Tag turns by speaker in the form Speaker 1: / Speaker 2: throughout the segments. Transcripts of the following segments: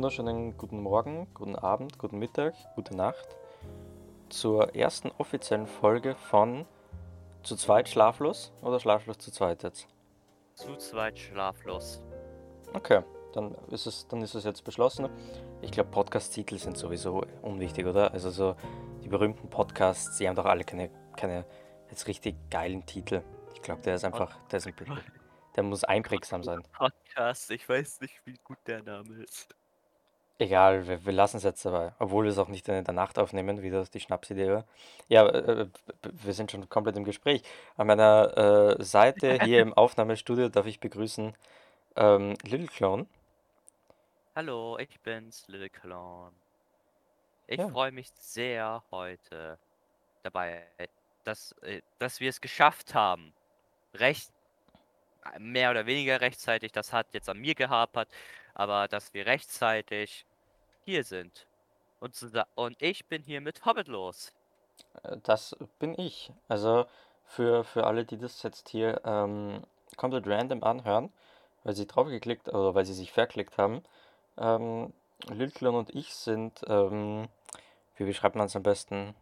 Speaker 1: wunderschönen guten Morgen, guten Abend, guten Mittag, gute Nacht zur ersten offiziellen Folge von Zu zweit schlaflos oder schlaflos zu zweit jetzt?
Speaker 2: Zu zweit schlaflos.
Speaker 1: Okay, dann ist es, dann ist es jetzt beschlossen. Ich glaube, Podcast-Titel sind sowieso unwichtig, oder? Also so die berühmten Podcasts, die haben doch alle keine, keine jetzt richtig geilen Titel. Ich glaube, der ist einfach, der, ist ein, der muss einprägsam sein.
Speaker 2: Podcast, ich weiß nicht, wie gut der Name ist.
Speaker 1: Egal, wir, wir lassen es jetzt dabei. Obwohl wir es auch nicht in der Nacht aufnehmen, wie das die Schnapsidee war. Ja, äh, äh, wir sind schon komplett im Gespräch. An meiner äh, Seite hier im Aufnahmestudio darf ich begrüßen ähm, Little Clone.
Speaker 2: Hallo, ich bin's, Little Clown. Ich
Speaker 1: Ja.
Speaker 2: freue mich sehr heute dabei, dass, äh, dass wir es geschafft haben. Recht, mehr oder weniger rechtzeitig, das hat jetzt an mir gehapert, aber dass wir rechtzeitig hier sind. Und, und ich bin hier mit Hobbit los.
Speaker 1: Äh, Das bin ich. Also für, für alle, die das jetzt hier ähm, komplett random anhören, weil sie draufgeklickt oder weil sie sich verklickt haben, ähm, Little Clone und ich sind, ähm, wie beschreibt man es am besten?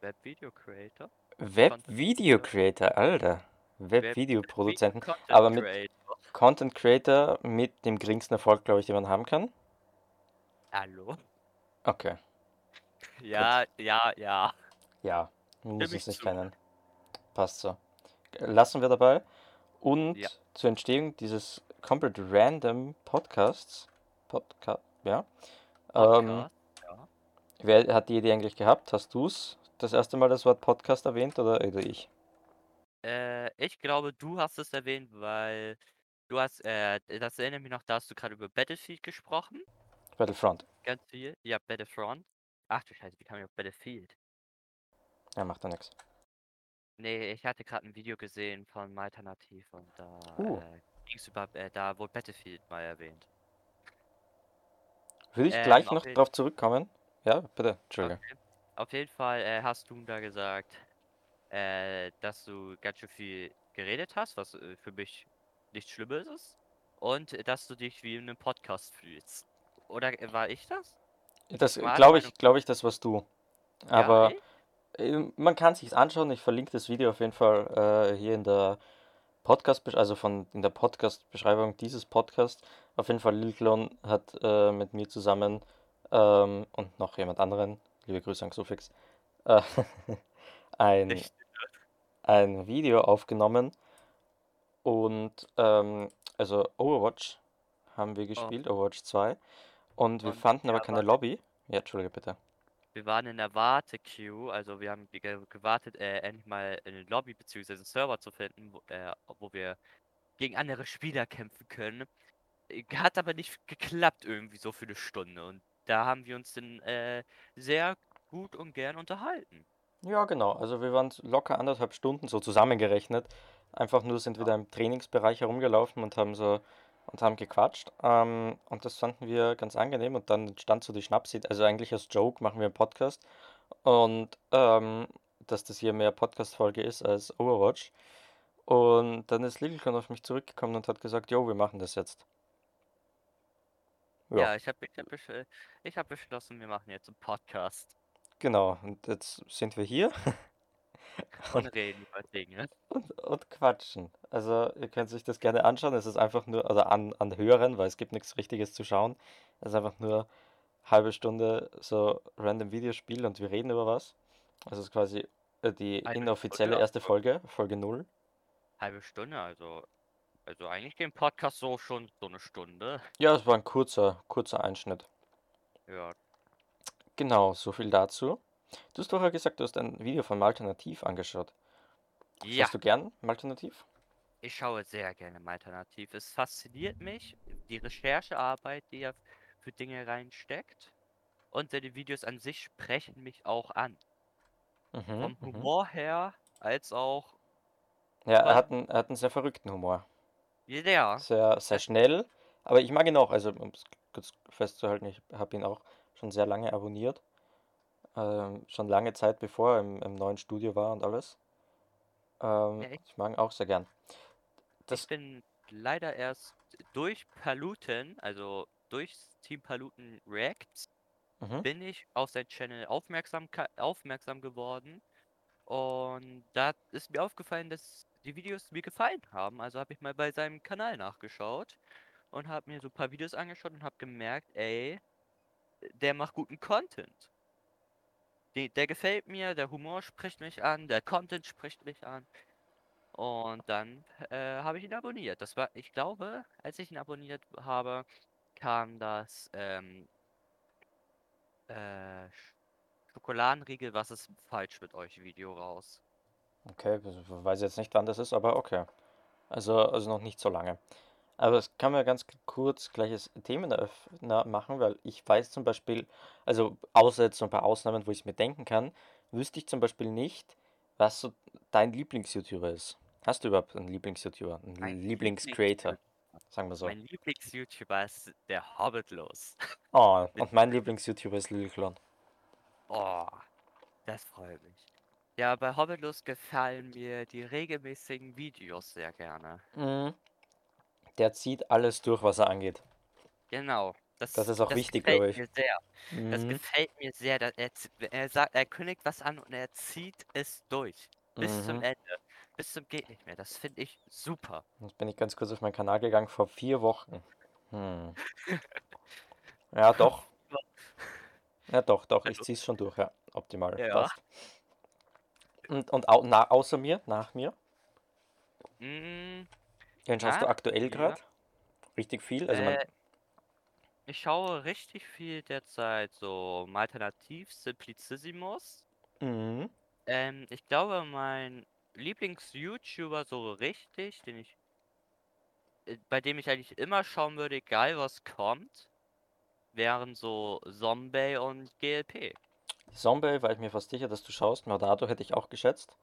Speaker 2: Web-Video Creator.
Speaker 1: Web-Video Creator, Alter. Web-Video-Produzenten.
Speaker 2: Content
Speaker 1: aber mit-. Content Creator mit dem geringsten Erfolg, glaube ich, den man haben kann.
Speaker 2: Hallo?
Speaker 1: Okay.
Speaker 2: Ja, ja, ja.
Speaker 1: Ja, man muss
Speaker 2: Stimme
Speaker 1: es
Speaker 2: ich
Speaker 1: nicht
Speaker 2: zu.
Speaker 1: kennen. Passt so. Lassen wir dabei. Und
Speaker 2: Ja.
Speaker 1: zur Entstehung dieses komplett random Podcasts, Podcast, ja. Ähm,
Speaker 2: Podcast, ja.
Speaker 1: wer hat die Idee eigentlich gehabt? Hast du es das erste Mal das Wort Podcast erwähnt oder, oder ich?
Speaker 2: Äh, ich glaube, du hast es erwähnt, weil du hast, äh, das erinnert mich noch, da hast du gerade über Battlefield gesprochen.
Speaker 1: Battlefront.
Speaker 2: Ganz viel. Ja, Battlefront. Ach du Scheiße, wie kam ich auf Battlefield?
Speaker 1: Ja, macht ja nichts.
Speaker 2: Nee, ich hatte gerade ein Video gesehen von Alternativ und da
Speaker 1: Uh.
Speaker 2: äh, ging's über, äh, da wurde Battlefield mal erwähnt.
Speaker 1: Würde ich
Speaker 2: Ähm,
Speaker 1: gleich noch drauf zurückkommen? Ja, bitte, Entschuldige.
Speaker 2: Okay. Auf jeden Fall äh, hast du da gesagt, äh, dass du ganz schön viel geredet hast, was äh, für mich nichts Schlimmes ist. Und äh, dass du dich wie in einem Podcast fühlst. Oder äh, war ich das?
Speaker 1: Das glaube ich, glaube ich, das warst du.
Speaker 2: Ja,
Speaker 1: Aber
Speaker 2: ich?
Speaker 1: Ähm, Man kann sich's anschauen. Ich verlinke das Video auf jeden Fall äh, hier in der Podcast, also von in der Podcast-Beschreibung dieses Podcasts. Auf jeden Fall Lil Clone hat äh, mit mir zusammen ähm, und noch jemand anderen, liebe Grüße an Xufix, äh, ein, ein Video aufgenommen. Und ähm, also Overwatch haben wir gespielt, Overwatch 2. Und wir
Speaker 2: Und
Speaker 1: fanden aber keine. Lobby. Ja, Entschuldige bitte.
Speaker 2: Wir waren in der Warte-Queue, also wir haben ge- gewartet, äh, endlich mal eine Lobby bzw. einen Server zu finden, wo, äh, wo wir gegen andere Spieler kämpfen können. Äh, Hat aber nicht geklappt irgendwie so für eine Stunde. Und da haben wir uns dann äh, sehr gut und gern unterhalten.
Speaker 1: Ja, genau. Also wir waren locker anderthalb Stunden so zusammengerechnet. Einfach nur sind wir da im Trainingsbereich herumgelaufen und haben so und haben gequatscht. Ähm, und das fanden wir ganz angenehm. Und dann entstand so die Schnapsidee. Also eigentlich als Joke machen wir einen Podcast. Und ähm, dass das hier mehr Podcast-Folge ist als Overwatch. Und dann ist Lilcon auf mich zurückgekommen und hat gesagt, jo, wir machen das jetzt.
Speaker 2: Ja,
Speaker 1: Ja,
Speaker 2: ich habe ich hab, besch ich hab beschlossen, wir machen jetzt einen Podcast
Speaker 1: genau. Und jetzt sind wir hier.
Speaker 2: und reden über Dinge.
Speaker 1: Und, und quatschen. Also ihr könnt sich das gerne anschauen. Es ist einfach nur, oder an, anhören, weil es gibt nichts Richtiges zu schauen. Es ist einfach nur halbe Stunde so random Videospiel und wir reden über was. Also es ist quasi äh, die inoffizielle
Speaker 2: Stunde,
Speaker 1: erste Folge, Folge 0.
Speaker 2: Halbe Stunde, also, also eigentlich ein Podcast so schon so eine Stunde.
Speaker 1: Ja, es war ein kurzer, kurzer Einschnitt.
Speaker 2: Ja,
Speaker 1: Genau, so viel dazu. Du hast vorher gesagt, du hast ein Video von Malternativ angeschaut.
Speaker 2: ja.
Speaker 1: Schaust du gern Malternativ?
Speaker 2: Ich schaue sehr gerne im Alternativ. Es fasziniert mich, die Recherchearbeit, die er für Dinge reinsteckt. Und seine Videos an sich sprechen mich auch an.
Speaker 1: Mhm,
Speaker 2: Vom
Speaker 1: mhm.
Speaker 2: Humor her, als auch.
Speaker 1: Ja, er hat einen, er hat einen sehr verrückten Humor.
Speaker 2: Ja,
Speaker 1: Sehr, sehr schnell, aber ich mag ihn auch. Also, um es kurz festzuhalten, ich habe ihn auch schon sehr lange abonniert. Ähm, schon lange Zeit, bevor er im, im neuen Studio war und alles. Ähm,
Speaker 2: Ja, ich-
Speaker 1: ich mag ihn auch sehr gern.
Speaker 2: ich
Speaker 1: Das,
Speaker 2: bin leider erst durch Paluten, also durch Team Paluten Reacts
Speaker 1: Mhm.
Speaker 2: bin ich auf sein Channel aufmerksam, aufmerksam geworden. Und da ist mir aufgefallen, dass die Videos mir gefallen haben. Also habe ich mal bei seinem Kanal nachgeschaut und habe mir so ein paar Videos angeschaut und habe gemerkt, ey, der macht guten Content. Die, der gefällt mir, der Humor spricht mich an, der Content spricht mich an. Und dann äh, habe ich ihn abonniert. Das war, ich glaube, als ich ihn abonniert habe, kam das ähm, äh, Schokoladenriegel, was ist falsch mit euch Video raus.
Speaker 1: Okay, weiß jetzt nicht, wann das ist, aber okay. Also, also noch nicht so lange. Aber es kann man ganz kurz gleiches Themenöffner machen, weil ich weiß zum Beispiel, also außer jetzt so ein paar Ausnahmen, wo ich es mir denken kann, wüsste ich zum Beispiel nicht, was so dein Lieblings-YouTuber ist. Hast du überhaupt einen Lieblings-YouTuber, einen Lieblings-Creator? Sagen wir so.
Speaker 2: Mein Lieblings-YouTuber ist der Hobbitlos.
Speaker 1: Oh, und mein Lieblings-YouTuber ist Lilclon.
Speaker 2: Oh, das freut mich. Ja, bei Hobbitlos gefallen mir die regelmäßigen Videos sehr gerne.
Speaker 1: Mhm. Der zieht alles durch, was er angeht.
Speaker 2: Genau.
Speaker 1: Das, das ist auch
Speaker 2: das
Speaker 1: wichtig, glaube ich.
Speaker 2: Mir sehr. Mhm. Das gefällt mir sehr. Dass er, er sagt, er kündigt was an und er zieht es durch. Bis mhm. zum Ende. Bis zum geht nicht mehr. Das finde ich super.
Speaker 1: Jetzt bin ich ganz kurz auf meinen Kanal gegangen vor vier Wochen. Hm. ja, doch. Ja, doch, doch. Ich ziehe es schon durch, ja. Optimal.
Speaker 2: Ja.
Speaker 1: Passt. Und, und au na, außer mir, nach mir?
Speaker 2: Mm,
Speaker 1: Wen schaust du aktuell gerade? Richtig viel? Also
Speaker 2: äh, ich schaue richtig viel derzeit so Alternativ Simplicissimus.
Speaker 1: Mhm.
Speaker 2: Ähm, ich glaube, mein Lieblings-YouTuber so richtig, den ich, äh, bei dem ich eigentlich immer schauen würde, egal was kommt, wären so Zombie und GLP.
Speaker 1: Zombie war ich mir fast sicher, dass du schaust. Maudado hätte ich auch geschätzt.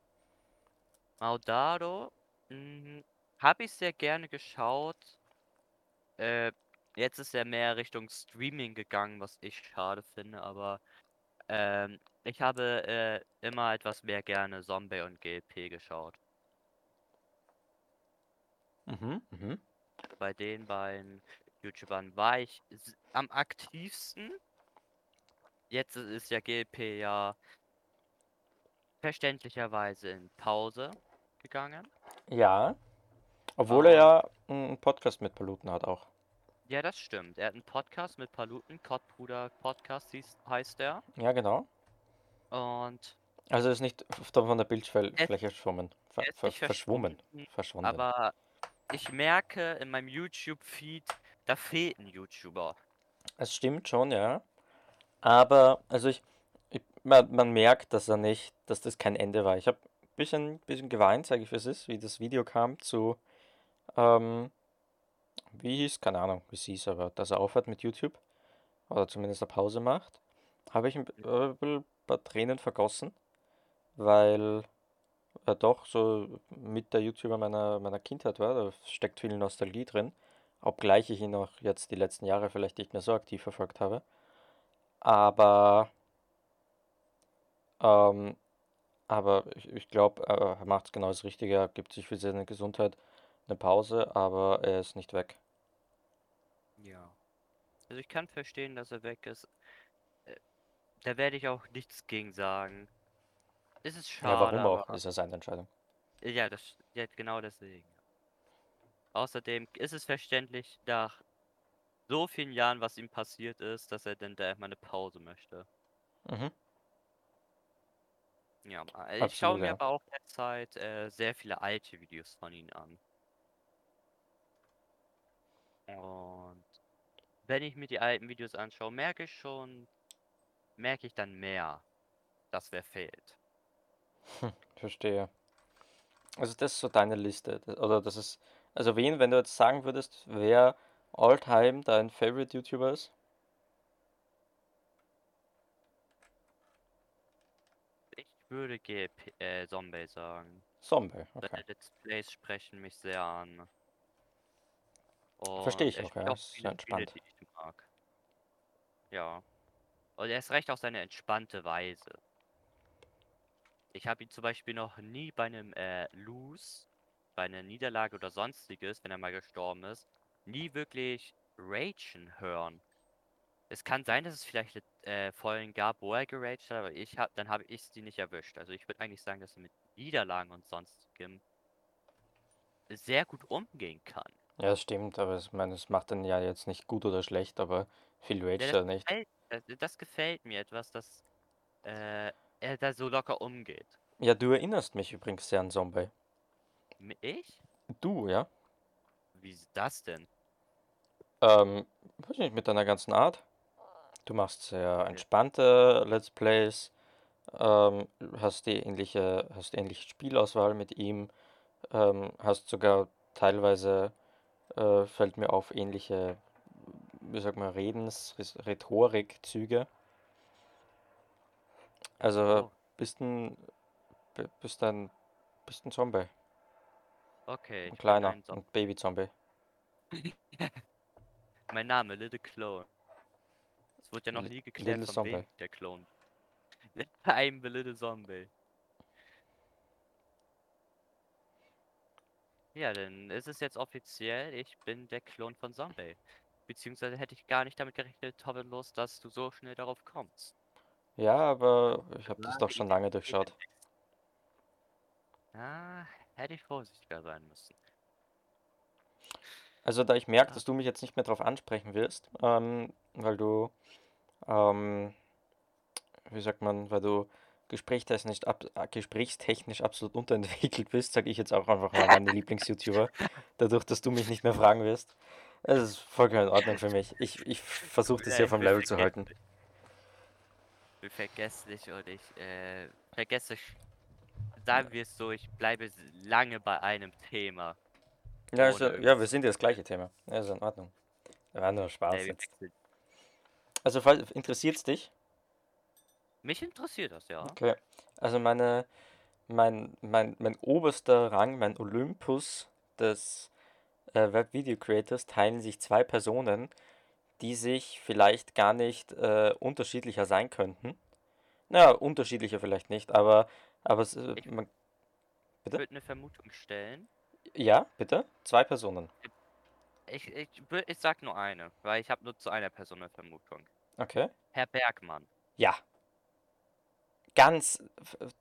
Speaker 2: Maudado hm, habe ich sehr gerne geschaut. Äh, jetzt ist er mehr Richtung Streaming gegangen, was ich schade finde, aber ähm, ich habe äh, immer etwas mehr gerne Zombie und GLP geschaut.
Speaker 1: Mhm, mhm.
Speaker 2: Bei den beiden YouTubern war ich am aktivsten. Jetzt ist ja GLP ja verständlicherweise in Pause gegangen.
Speaker 1: Ja. Obwohl er ja einen Podcast mit Paluten hat auch.
Speaker 2: Ja, das stimmt. Er hat einen Podcast mit Paluten, Kottbruder Podcast heißt er.
Speaker 1: Ja, genau.
Speaker 2: Und.
Speaker 1: Also ist nicht von der Bildfläche verschwommen. Ver ver verschwommen. Verschwunden.
Speaker 2: Aber ich merke in meinem YouTube-Feed, da fehlt ein YouTuber.
Speaker 1: Es stimmt schon, ja. Aber, also ich, ich man, man, merkt, dass er nicht, dass das kein Ende war. Ich habe ein bisschen, bisschen geweint, sage ich, wie es ist, wie das Video kam zu, ähm, wie hieß, keine Ahnung, wie es hieß, aber dass er aufhört mit YouTube oder zumindest eine Pause macht, habe ich ein, äh, paar Tränen vergossen, weil er doch so mit der YouTuber meiner, meiner Kindheit war, da steckt viel Nostalgie drin, obgleich ich ihn auch jetzt die letzten Jahre vielleicht nicht mehr so aktiv verfolgt habe. Aber, ähm, aber ich, ich glaube, er macht genau das Richtige, er gibt sich für seine Gesundheit eine Pause, aber er ist nicht weg.
Speaker 2: Ja. Also ich kann verstehen, dass er weg ist. Äh, da werde ich auch nichts gegen sagen. Es ist schade.
Speaker 1: Ja, warum auch? Ist ja seine Entscheidung.
Speaker 2: Ja, das ja, genau deswegen. Außerdem ist es verständlich, nach so vielen Jahren, was ihm passiert ist, dass er denn da erstmal eine Pause möchte.
Speaker 1: Mhm.
Speaker 2: Ja, ich Absolut, schaue mir ja. aber auch derzeit äh, sehr viele alte Videos von ihm an. Und wenn ich mir die alten Videos anschaue, merke ich schon, merke ich dann mehr, dass wer fehlt.
Speaker 1: Hm, verstehe. Also das ist so deine Liste. Oder das ist. Also wen, wenn du jetzt sagen würdest, wer all-time dein Favorite YouTuber ist?
Speaker 2: Ich würde GP, äh, Zombie sagen.
Speaker 1: Zombie, okay.
Speaker 2: Seine Let's Plays sprechen mich sehr an.
Speaker 1: Verstehe ich auch, ja. Auch
Speaker 2: viele
Speaker 1: entspannt.
Speaker 2: Spiele, die ich mag. Ja. Und er ist recht auf seine entspannte Weise. Ich habe ihn zum Beispiel noch nie bei einem äh, Lose, bei einer Niederlage oder sonstiges, wenn er mal gestorben ist, nie wirklich Ragen hören. Es kann sein, dass es vielleicht äh, Folgen gab, wo er geraged hat, aber ich hab, dann habe ich sie nicht erwischt. Also ich würde eigentlich sagen, dass er mit Niederlagen und sonstigem sehr gut umgehen kann.
Speaker 1: Ja, das stimmt, aber ich meine, es macht den ja jetzt nicht gut oder schlecht, aber viel rage
Speaker 2: Ja, das,
Speaker 1: nicht.
Speaker 2: gefällt, das, das gefällt mir etwas, dass äh, er da so locker umgeht.
Speaker 1: Ja, du erinnerst mich übrigens sehr an Zombie.
Speaker 2: M- Ich?
Speaker 1: Du, ja?
Speaker 2: Wie ist das denn?
Speaker 1: Ähm, weiß nicht, mit deiner ganzen Art. Du machst sehr
Speaker 2: Okay.
Speaker 1: entspannte Let's Plays, ähm, hast die ähnliche, hast ähnliche Spielauswahl mit ihm, ähm, hast sogar teilweise, äh, fällt mir auf, ähnliche, wie sagt man, Redens, Rhetorikzüge. Also
Speaker 2: Oh,
Speaker 1: bist ein, bist ein, bist ein Zombie,
Speaker 2: okay,
Speaker 1: ein kleiner,
Speaker 2: ein Zombie.
Speaker 1: ein Baby-Zombie.
Speaker 2: Mein Name, Little Clone. Es wurde ja noch
Speaker 1: Li-
Speaker 2: nie geklärt,
Speaker 1: Little
Speaker 2: von
Speaker 1: Zombie.
Speaker 2: der Clone. I'm the Little Zombie. Ja, dann ist es jetzt offiziell, ich bin der Klon von Zombie. Beziehungsweise hätte ich gar nicht damit gerechnet, Tobbellos, dass du so schnell darauf kommst.
Speaker 1: Ja, aber ich habe das doch schon lange durchschaut.
Speaker 2: Ah, hätte ich vorsichtiger sein müssen.
Speaker 1: Also da ich merke,
Speaker 2: Ah.
Speaker 1: dass du mich jetzt nicht mehr drauf ansprechen wirst, ähm, weil du, ähm, wie sagt man, weil du gesprächstechnisch, ab, äh, gesprächstechnisch absolut unterentwickelt bist, sage ich jetzt auch einfach mal meine Lieblings-YouTuber, dadurch, dass du mich nicht mehr fragen wirst. Es ist vollkommen in Ordnung für mich. Ich, ich versuche das hier vom Level zu halten.
Speaker 2: Ich bin vergesslich und ich äh, vergesse, sagen wir es so, ich bleibe lange bei einem Thema.
Speaker 1: Ja, also, ja, wir sind ja das gleiche Thema. Ja, ist in Ordnung. War nur Spaß jetzt. Also, interessiert es dich?
Speaker 2: Mich interessiert das, ja.
Speaker 1: Okay. Also meine, mein, mein, mein oberster Rang, mein Olympus des äh, Web-Video-Creators teilen sich zwei Personen, die sich vielleicht gar nicht äh, unterschiedlicher sein könnten. Naja, unterschiedlicher vielleicht nicht, aber, aber es, äh,
Speaker 2: Ich-
Speaker 1: man, Bitte?
Speaker 2: würde eine Vermutung stellen.
Speaker 1: ja, bitte? Zwei Personen.
Speaker 2: Ich, ich, ich sag nur eine, weil ich habe nur zu einer Person eine Vermutung.
Speaker 1: Okay.
Speaker 2: Herr Bergmann.
Speaker 1: Ja. Ganz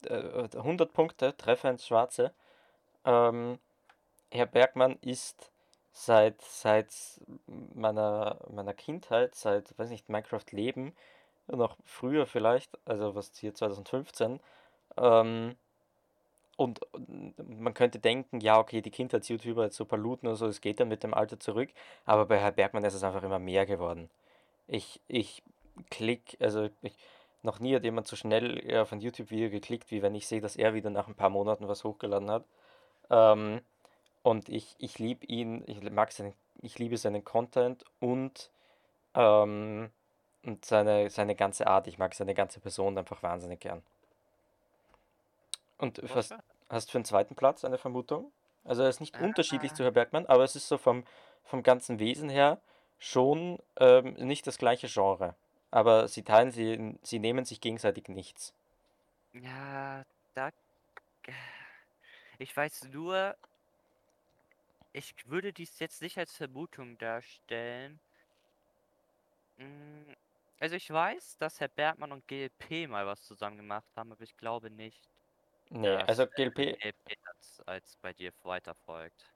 Speaker 1: äh, 100 Punkte, Treffer ins Schwarze. Ähm, Herr Bergmann ist seit, seit meiner, meiner Kindheit, seit, weiß nicht, Minecraft Leben, noch früher vielleicht, also was hier 2015, ähm, und und man könnte denken, ja, okay, die Kindheits-YouTuber, so Paluten oder so, es geht dann mit dem Alter zurück, aber bei Herr Bergmann ist es einfach immer mehr geworden. Ich, ich klick, also ich, noch nie hat jemand so schnell äh, auf ein YouTube-Video geklickt, wie wenn ich sehe, dass er wieder nach ein paar Monaten was hochgeladen hat. Ähm, und ich, ich liebe ihn, ich mag seinen, ich liebe seinen Content und, ähm, und seine, seine ganze Art. Ich mag seine ganze Person einfach wahnsinnig gern. Und
Speaker 2: Was war-
Speaker 1: hast du für einen zweiten Platz eine Vermutung? Also er ist nicht unterschiedlich
Speaker 2: Ah.
Speaker 1: zu Herr Bergmann, aber es ist so vom, vom ganzen Wesen her schon ähm, nicht das gleiche Genre. Aber sie teilen, sie, sie nehmen sich gegenseitig nichts.
Speaker 2: Ja, da. Ich weiß nur, ich würde dies jetzt nicht als Vermutung darstellen. Mm, Also ich weiß, dass Herr Bergmann und GLP mal was zusammen gemacht haben, aber ich glaube nicht,
Speaker 1: Nee, also GLP,
Speaker 2: GLP als, als bei dir weiterfolgt.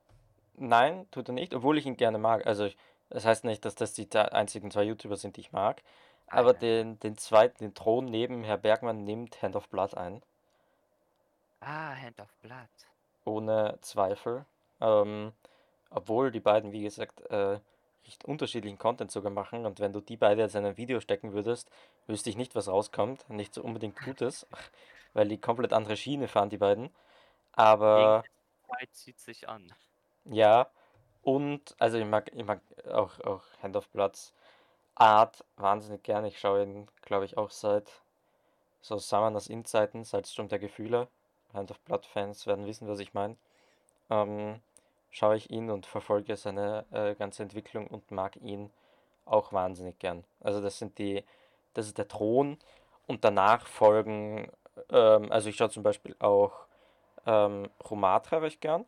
Speaker 1: nein, tut er nicht, obwohl ich ihn gerne mag. Also ich, das heißt nicht, dass das die einzigen zwei YouTuber sind, die ich mag. Aber
Speaker 2: ja.
Speaker 1: den, den zweiten, den Thron neben Herr Bergmann nimmt Hand of Blood ein.
Speaker 2: Ah, Hand of Blood.
Speaker 1: Ohne Zweifel. Ähm, obwohl die beiden, wie gesagt, äh, recht unterschiedlichen Content sogar machen. Und wenn du die beide jetzt in ein Video stecken würdest, wüsste ich nicht, was rauskommt. Nicht so unbedingt Gutes, weil die komplett andere Schiene fahren, die beiden. Aber
Speaker 2: Zeit zieht sich an.
Speaker 1: ja, und also ich mag, ich mag auch, auch Hand of Bloods Art wahnsinnig gern. Ich schaue ihn, glaube ich, auch seit so Summoners In-Zeiten, seit Sturm der Gefühle. Hand of Blood Fans werden wissen, was ich meine. Ähm, schaue ich ihn und verfolge seine äh, ganze Entwicklung und mag ihn auch wahnsinnig gern. Also das sind die, das ist der Thron und danach folgen, ähm, also ich schaue zum Beispiel auch ähm, Romatra recht gern.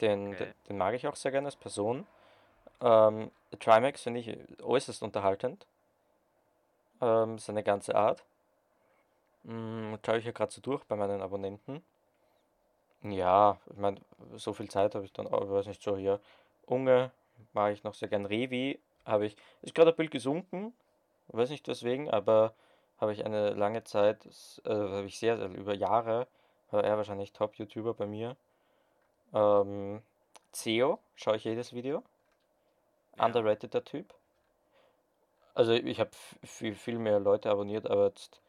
Speaker 1: Den,
Speaker 2: Okay.
Speaker 1: den, den mag ich auch sehr gerne als Person. Ähm, Trimax finde ich äußerst unterhaltend. Ähm, seine ganze Art. Hm, schaue ich ja gerade so durch bei meinen Abonnenten. Ja, ich meine, so viel Zeit habe ich dann auch, ich weiß nicht, so hier. Unge mag ich noch sehr gern. Revi habe ich, ist gerade ein Bild gesunken, weiß nicht weswegen, aber habe ich eine lange Zeit, äh, habe ich sehr, sehr über Jahre, war er wahrscheinlich Top-YouTuber bei mir. Ähm, Ceo, schaue ich jedes Video.
Speaker 2: Ja.
Speaker 1: Underrated Typ. Also ich habe viel, viel mehr Leute abonniert, aber jetzt,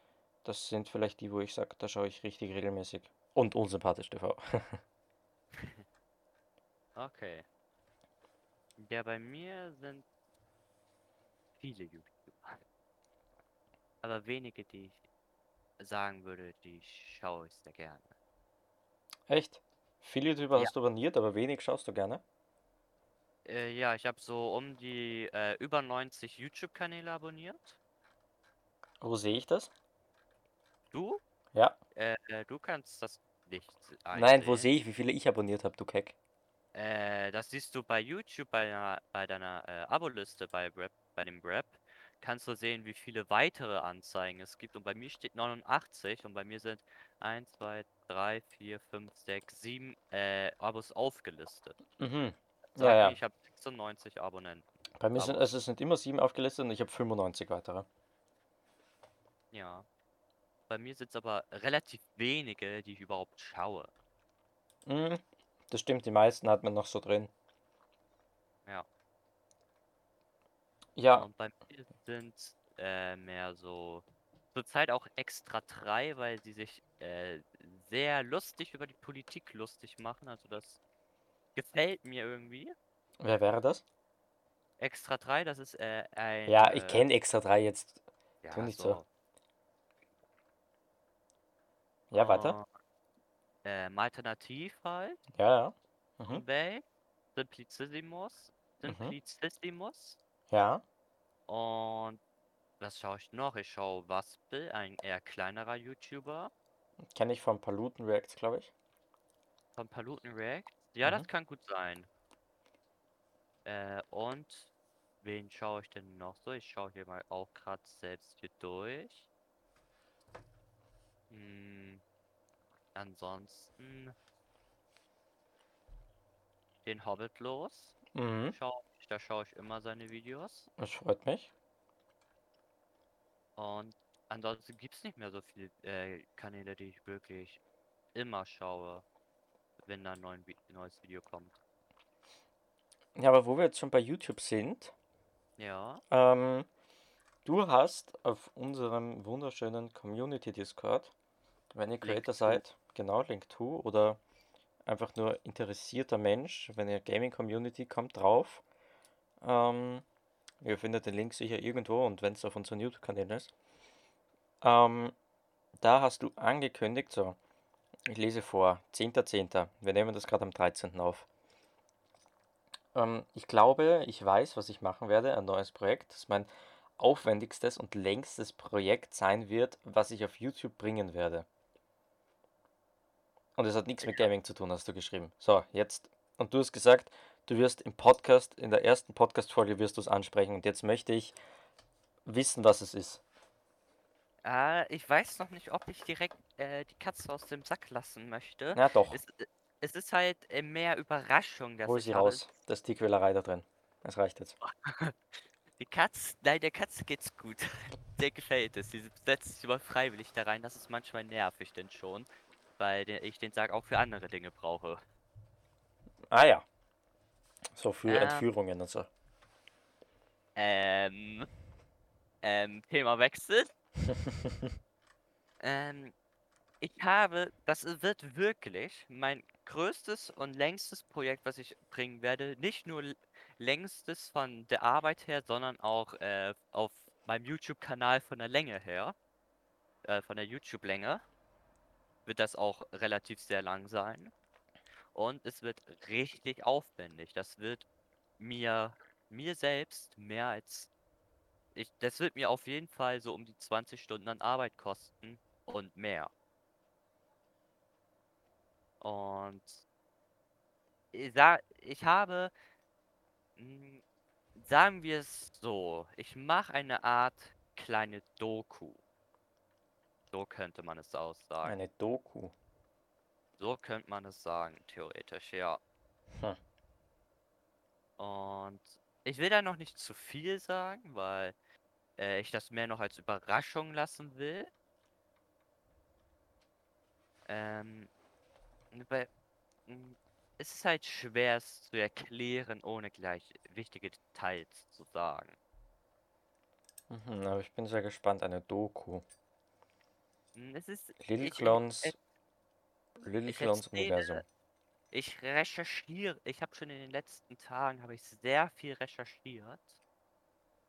Speaker 1: das sind vielleicht die, wo ich sage, da schaue ich richtig regelmäßig. Und unsympathisch TV.
Speaker 2: Okay. Ja, bei mir sind viele YouTuber. Aber wenige, die ich sagen würde, die schaue ich sehr gerne.
Speaker 1: Echt? Viele YouTuber
Speaker 2: Ja.
Speaker 1: hast du abonniert, aber wenig schaust du gerne.
Speaker 2: Äh, ja, ich habe so um die äh, über 90 YouTube-Kanäle abonniert.
Speaker 1: Wo sehe ich das?
Speaker 2: Du?
Speaker 1: Ja.
Speaker 2: Äh, äh, du kannst das nicht
Speaker 1: Nein, wo
Speaker 2: einsehen.
Speaker 1: sehe ich, wie viele ich abonniert habe, du Keck?
Speaker 2: Äh, das siehst du bei YouTube bei deiner, bei deiner äh, Aboliste bei Rap, bei dem Rap. Kannst du sehen, wie viele weitere Anzeigen es gibt. Und bei mir steht 89 und bei mir sind 1, 2, 3, 4, 5, 6, 7 äh, Abos aufgelistet.
Speaker 1: Mhm.
Speaker 2: Sag
Speaker 1: Ja, ja.
Speaker 2: ich habe 96 Abonnenten.
Speaker 1: Bei mir sind, also es sind immer sieben aufgelistet und ich habe 95 weitere.
Speaker 2: Ja. Bei mir sind es aber relativ wenige, die ich überhaupt schaue.
Speaker 1: Mhm. Das stimmt, die meisten hat man noch so drin.
Speaker 2: Ja.
Speaker 1: Ja,
Speaker 2: Und bei mir sind äh, mehr so zurzeit auch extra drei, weil sie sich äh, sehr lustig über die Politik lustig machen. Also das gefällt mir irgendwie.
Speaker 1: wer wäre das?
Speaker 2: Extra drei, das ist äh, ein.
Speaker 1: Ja, ich
Speaker 2: äh,
Speaker 1: kenne extra drei jetzt.
Speaker 2: ja,
Speaker 1: tu nicht so.
Speaker 2: so.
Speaker 1: Ja, weiter.
Speaker 2: Ähm, alternativ halt.
Speaker 1: Ja, ja. Mhm.
Speaker 2: Bombay, Simplicissimus, Simplicissimus.
Speaker 1: Ja.
Speaker 2: Und was schaue ich noch? Ich schaue Waspel, ein eher kleinerer YouTuber.
Speaker 1: Kenne ich von Paluten Reacts, glaube ich.
Speaker 2: Von Paluten React. Ja, das
Speaker 1: Mhm.
Speaker 2: kann gut sein. Äh, und wen schaue ich denn noch so? Ich schaue hier mal auch gerade selbst hier durch. Hm, ansonsten den Hobbit los.
Speaker 1: Mhm.
Speaker 2: Schau da schaue ich immer seine Videos.
Speaker 1: Das freut mich.
Speaker 2: Und ansonsten gibt es nicht mehr so viele äh, Kanäle, die ich wirklich immer schaue, wenn da ein neues Video kommt.
Speaker 1: Ja, aber wo wir jetzt schon bei YouTube sind,
Speaker 2: Ja,
Speaker 1: ähm, du hast auf unserem wunderschönen Community Discord, wenn ihr Creator
Speaker 2: to.
Speaker 1: seid, genau, Link to, oder einfach nur interessierter Mensch, wenn ihr Gaming Community, kommt drauf. Ähm, ihr findet den Link sicher irgendwo und wenn es auf unserem YouTube-Kanal ist. Ähm, da hast du angekündigt, so, ich lese vor, 10.10. Wir nehmen das gerade am 13. auf. Ähm, ich glaube, ich weiß, was ich machen werde, ein neues Projekt, das mein aufwendigstes und längstes Projekt sein wird, was ich auf YouTube bringen werde. Und es hat nichts mit Gaming zu tun, hast du geschrieben. So, jetzt. Und du hast gesagt, du wirst im Podcast, in der ersten Podcast-Folge wirst du es ansprechen. Und jetzt möchte ich wissen, was es ist.
Speaker 2: Äh, ich weiß noch nicht, ob ich direkt äh, die Katze aus dem Sack lassen möchte.
Speaker 1: Na doch,
Speaker 2: Es, äh, es ist halt äh, mehr Überraschung, dass
Speaker 1: hol sie raus. Da ist die Quälerei da drin. Es reicht jetzt.
Speaker 2: Die Katze, nein, der Katze geht's gut. Der gefällt es. Sie setzt sich immer freiwillig da rein. Das ist manchmal nervig denn schon, weil ich den Sarg auch für andere Dinge brauche.
Speaker 1: Ah ja. So für
Speaker 2: Ähm.
Speaker 1: Entführungen und so.
Speaker 2: Ähm, ähm, Thema Wechsel. Ähm, ich habe, das wird wirklich mein größtes und längstes Projekt, was ich bringen werde. Nicht nur längstes von der Arbeit her, sondern auch äh, auf meinem YouTube-Kanal von der Länge her, äh, von der YouTube-Länge, wird das auch relativ sehr lang sein. Und es wird richtig aufwendig. Das wird mir, mir selbst mehr als ich, das wird mir auf jeden Fall so um die 20 Stunden an Arbeit kosten und mehr. Und ich, habe, mm, sagen wir es so, ich mache eine Art kleine Doku. So könnte man es aussagen.
Speaker 1: Eine Doku.
Speaker 2: So könnte man es sagen, theoretisch, ja.
Speaker 1: Hm.
Speaker 2: Und ich will da noch nicht zu viel sagen, weil äh, ich das mehr noch als Überraschung lassen will. Ähm, weil mm, es ist halt schwer, es zu erklären, ohne gleich wichtige Details zu sagen.
Speaker 1: Mhm, aber ich bin sehr gespannt. Eine Doku.
Speaker 2: Mm, Es ist.
Speaker 1: Little
Speaker 2: ich,
Speaker 1: Clowns.
Speaker 2: ich,
Speaker 1: Little Clowns Universum.
Speaker 2: ich recherchiere. Ich habe schon in den letzten Tagen habe ich sehr viel recherchiert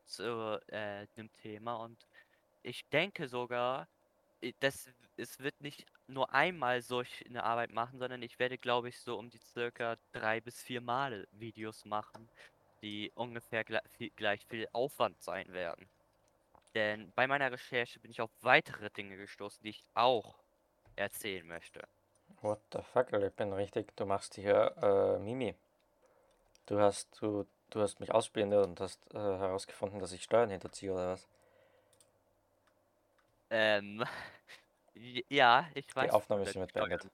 Speaker 2: zu äh, dem Thema und ich denke sogar, i- das, es wird nicht nur einmal solch eine Arbeit machen, sondern ich werde, glaube ich, so um die circa drei bis vier Mal Videos machen, die ungefähr gle viel, gleich viel Aufwand sein werden. Denn bei meiner Recherche bin ich auf weitere Dinge gestoßen, die ich auch erzählen möchte.
Speaker 1: What the fuck, ich bin richtig. Du machst hier äh, Mimi. Du hast, du, du hast mich ausspioniert und hast äh, herausgefunden, dass ich Steuern hinterziehe oder was?
Speaker 2: Ähm, ja, ich weiß.
Speaker 1: Aufnahme
Speaker 2: dass
Speaker 1: ist hiermit
Speaker 2: Steuern
Speaker 1: beendet.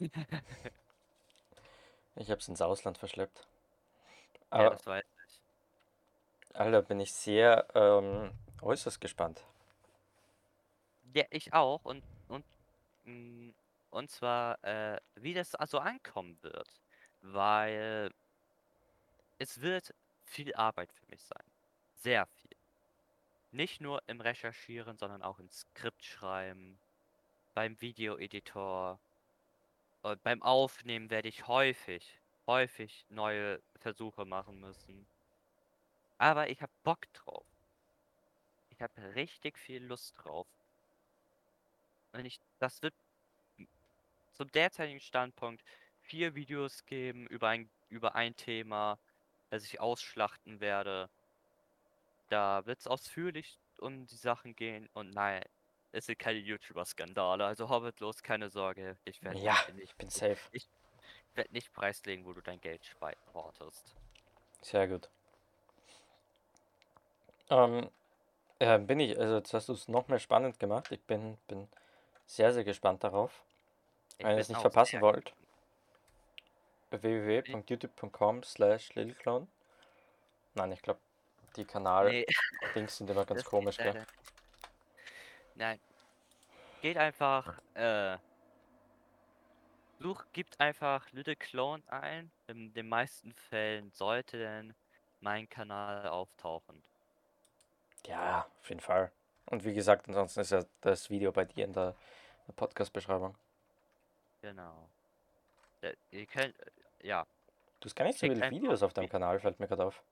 Speaker 1: Ich hab's ins Ausland verschleppt.
Speaker 2: Ja,
Speaker 1: Aber,
Speaker 2: das weiß ich.
Speaker 1: Alter, bin ich sehr ähm, äußerst gespannt.
Speaker 2: Ja, ich auch. Und, und, mh, und zwar, äh, wie das also ankommen wird. Weil es wird viel Arbeit für mich sein. Sehr viel. Nicht nur im Recherchieren, sondern auch im Skript schreiben, beim Videoeditor. Und beim Aufnehmen werde ich häufig, häufig neue Versuche machen müssen. Aber ich habe Bock drauf. Ich habe richtig viel Lust drauf. Und ich, das wird zum derzeitigen Standpunkt vier Videos geben über ein, über ein Thema, das ich ausschlachten werde. Da wird es ausführlich um die Sachen gehen und nein, es sind keine YouTuber-Skandale, also Hobbit los, keine Sorge. Ich werde
Speaker 1: Ja,
Speaker 2: nicht,
Speaker 1: ich bin safe.
Speaker 2: werd nicht preislegen, wo du dein Geld hortest.
Speaker 1: Sehr gut. Ähm, ja, bin ich, also jetzt hast du es noch mehr spannend gemacht. Ich bin, bin sehr, sehr gespannt darauf.
Speaker 2: Ich
Speaker 1: Wenn ihr es nicht verpassen wollt, www.youtube.com slash littleclown. Nein, ich glaube, die Kanal-Dings sind immer ganz
Speaker 2: das geht
Speaker 1: komisch, gell?
Speaker 2: Nein. Geht einfach, äh, such, gibt einfach Little Clone ein. In den meisten Fällen sollte denn mein Kanal auftauchen.
Speaker 1: Ja, auf jeden Fall. Und wie gesagt, ansonsten ist ja das Video bei dir in der, der Podcast-Beschreibung.
Speaker 2: Genau. Äh, ihr könnt, äh, ja.
Speaker 1: Du hast gar nicht so viele Videos
Speaker 2: auf
Speaker 1: deinem Kanal, fällt mir gerade auf.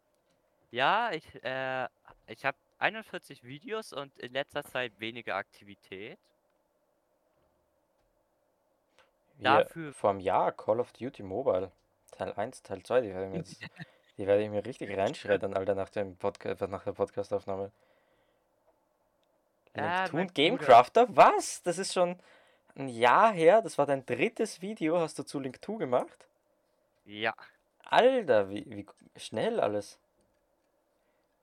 Speaker 2: Ja, ich, äh, ich habe 41 Videos und in letzter Zeit weniger Aktivität.
Speaker 1: Wir
Speaker 2: Dafür-
Speaker 1: vor einem Jahr Call of Duty Mobile, Teil 1, Teil 2, die werde ich mir jetzt, die werde ich mir richtig reinschreddern, Alter, nach dem Podcast, nach der Podcastaufnahme.
Speaker 2: Ja, Bruder-
Speaker 1: Gamecrafter? Was? Das ist schon ein Jahr her, das war dein drittes Video, hast du zu Link 2 gemacht?
Speaker 2: Ja,
Speaker 1: Alter, wie, wie schnell alles.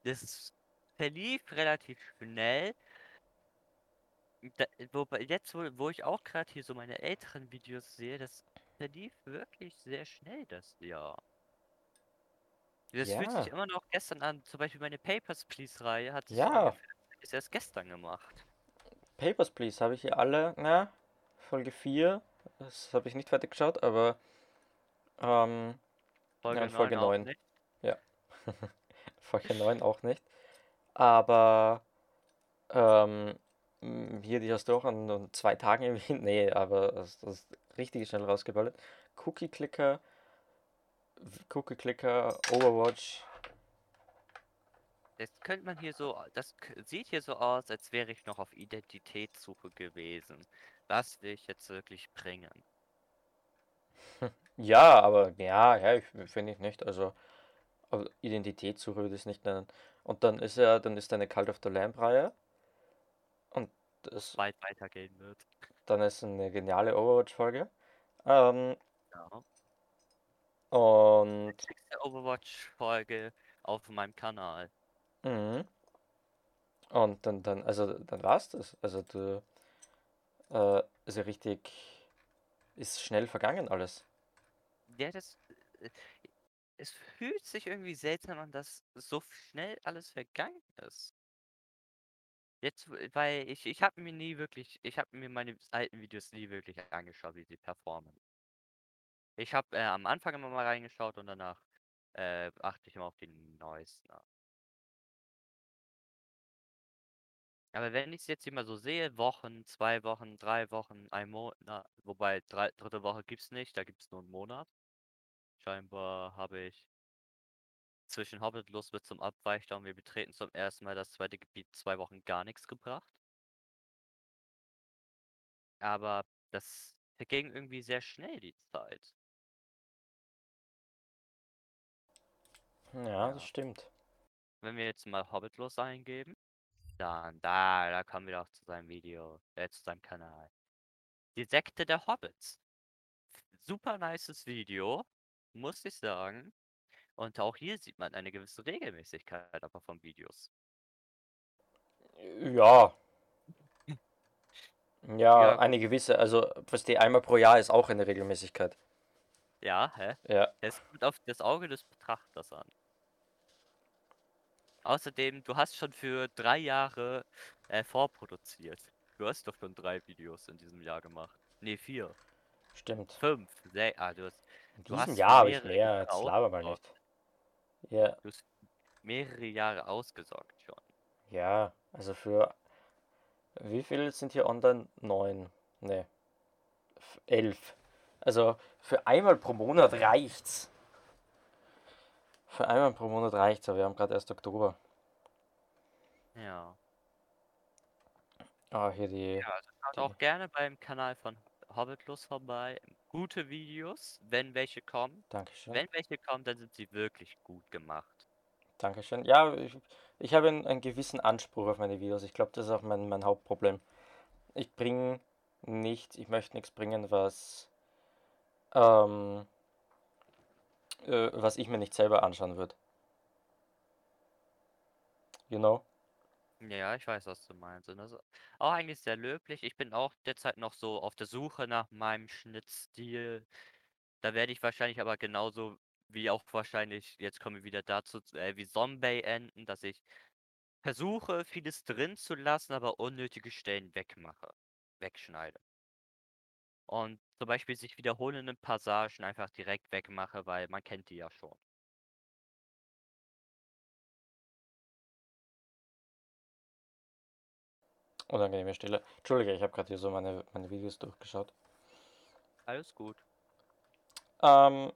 Speaker 2: das verlief relativ schnell. Da, wobei jetzt, wo, wo ich auch gerade hier so meine älteren Videos sehe, das verlief wirklich sehr schnell das Jahr. Das fühlt sich
Speaker 1: Ja.
Speaker 2: immer noch gestern an. Zum Beispiel meine Papers, Please-Reihe hat sich
Speaker 1: Ja.
Speaker 2: ist erst gestern gemacht.
Speaker 1: Papers, Please, habe ich hier alle, na, Folge 4, das habe ich nicht fertig geschaut, aber ähm,
Speaker 2: Folge,
Speaker 1: Ja, Folge
Speaker 2: 9 auch
Speaker 1: neun.
Speaker 2: nicht.
Speaker 1: Folge 9 auch nicht. Aber ähm, hier, die hast du auch an, zwei Tagen irgendwie. Nee, aber das, das ist richtig schnell rausgeballert. Cookie Clicker, Cookie Clicker, Overwatch.
Speaker 2: Das könnte man hier so, das sieht hier so aus, als wäre ich noch auf Identitätssuche gewesen. Was will ich jetzt wirklich bringen?
Speaker 1: Ja, aber ja, ja, ich finde ich nicht. Also aber Identitätssuche würde ich es nicht nennen. Und dann ist ja, dann ist eine Cult of the Lamb Reihe. Und das,
Speaker 2: Weit weitergehen wird.
Speaker 1: dann ist eine geniale Overwatch-Folge. Ähm,
Speaker 2: Ja.
Speaker 1: und
Speaker 2: Nächste Overwatch-Folge auf meinem Kanal.
Speaker 1: Mhm. Und dann, dann, also dann war's das. Also du, äh, ja richtig, ist schnell vergangen alles.
Speaker 2: Ja, das. äh, Es fühlt sich irgendwie seltsam an, dass so schnell alles vergangen ist. Jetzt, weil ich, ich habe mir nie wirklich, ich habe mir meine alten Videos nie wirklich angeschaut, wie sie performen. Ich habe äh, am Anfang immer mal reingeschaut und danach äh, achte ich immer auf die neuesten. Aber wenn ich es jetzt immer so sehe, Wochen, zwei Wochen, drei Wochen, ein Monat, wobei drei, dritte Woche gibt es nicht, da gibt es nur einen Monat. Scheinbar habe ich zwischen Hobbitlust bis zum Abweichter und wir betreten zum ersten Mal das zweite Gebiet zwei Wochen gar nichts gebracht. Aber das verging irgendwie sehr schnell die Zeit.
Speaker 1: Ja. das stimmt.
Speaker 2: Wenn wir jetzt mal Hobbitlos eingeben, dann da, da kommen wir doch zu seinem Video, äh, zu seinem Kanal. Die Sekte der Hobbits. Super nices Video, muss ich sagen. Und auch hier sieht man eine gewisse Regelmäßigkeit aber von Videos.
Speaker 1: Ja. Ja,
Speaker 2: Ja,
Speaker 1: eine gewisse, also verstehe, einmal pro Jahr ist auch eine Regelmäßigkeit.
Speaker 2: Ja, hä?
Speaker 1: Ja.
Speaker 2: Es kommt auf das Auge des Betrachters an. Außerdem, du hast schon für drei Jahre äh, vorproduziert. Du hast doch schon drei Videos in diesem Jahr gemacht. Ne, vier.
Speaker 1: Stimmt.
Speaker 2: Fünf. Sech, ah, du hast,
Speaker 1: In
Speaker 2: du
Speaker 1: diesem
Speaker 2: hast
Speaker 1: Jahr habe ich mehr, jetzt laber mal nicht. Ja,
Speaker 2: Du hast mehrere Jahre ausgesorgt schon.
Speaker 1: ja, also für, wie viel sind hier online? Neun, ne, elf. Also für einmal pro Monat reicht's. Für einmal pro Monat reicht's, aber wir haben gerade erst Oktober.
Speaker 2: Ja.
Speaker 1: Ah, hier die,
Speaker 2: Ja, also schaut auch gerne beim Kanal von Hobbitlust vorbei. Gute Videos, wenn welche kommen.
Speaker 1: Dankeschön.
Speaker 2: Wenn welche kommen, dann sind sie wirklich gut gemacht.
Speaker 1: Dankeschön. Ja, ich, ich habe einen, einen gewissen Anspruch auf meine Videos. Ich glaube, das ist auch mein, mein Hauptproblem. Ich bringe nicht, ich möchte nichts bringen, was, ähm, äh, was ich mir nicht selber anschauen würde. You know?
Speaker 2: Ja, ich weiß, was du meinst. Und das ist auch eigentlich sehr löblich. Ich bin auch derzeit noch so auf der Suche nach meinem Schnittstil. Da werde ich wahrscheinlich aber genauso wie auch wahrscheinlich, jetzt kommen wir wieder dazu, äh, wie Zombie enden, dass ich versuche, vieles drin zu lassen, aber unnötige Stellen wegmache, wegschneide. Und zum Beispiel sich wiederholende Passagen einfach direkt wegmache, weil man kennt die ja schon.
Speaker 1: Unangenehme Stille. Entschuldige, ich habe gerade hier so meine, meine Videos durchgeschaut.
Speaker 2: Alles gut.
Speaker 1: Ähm,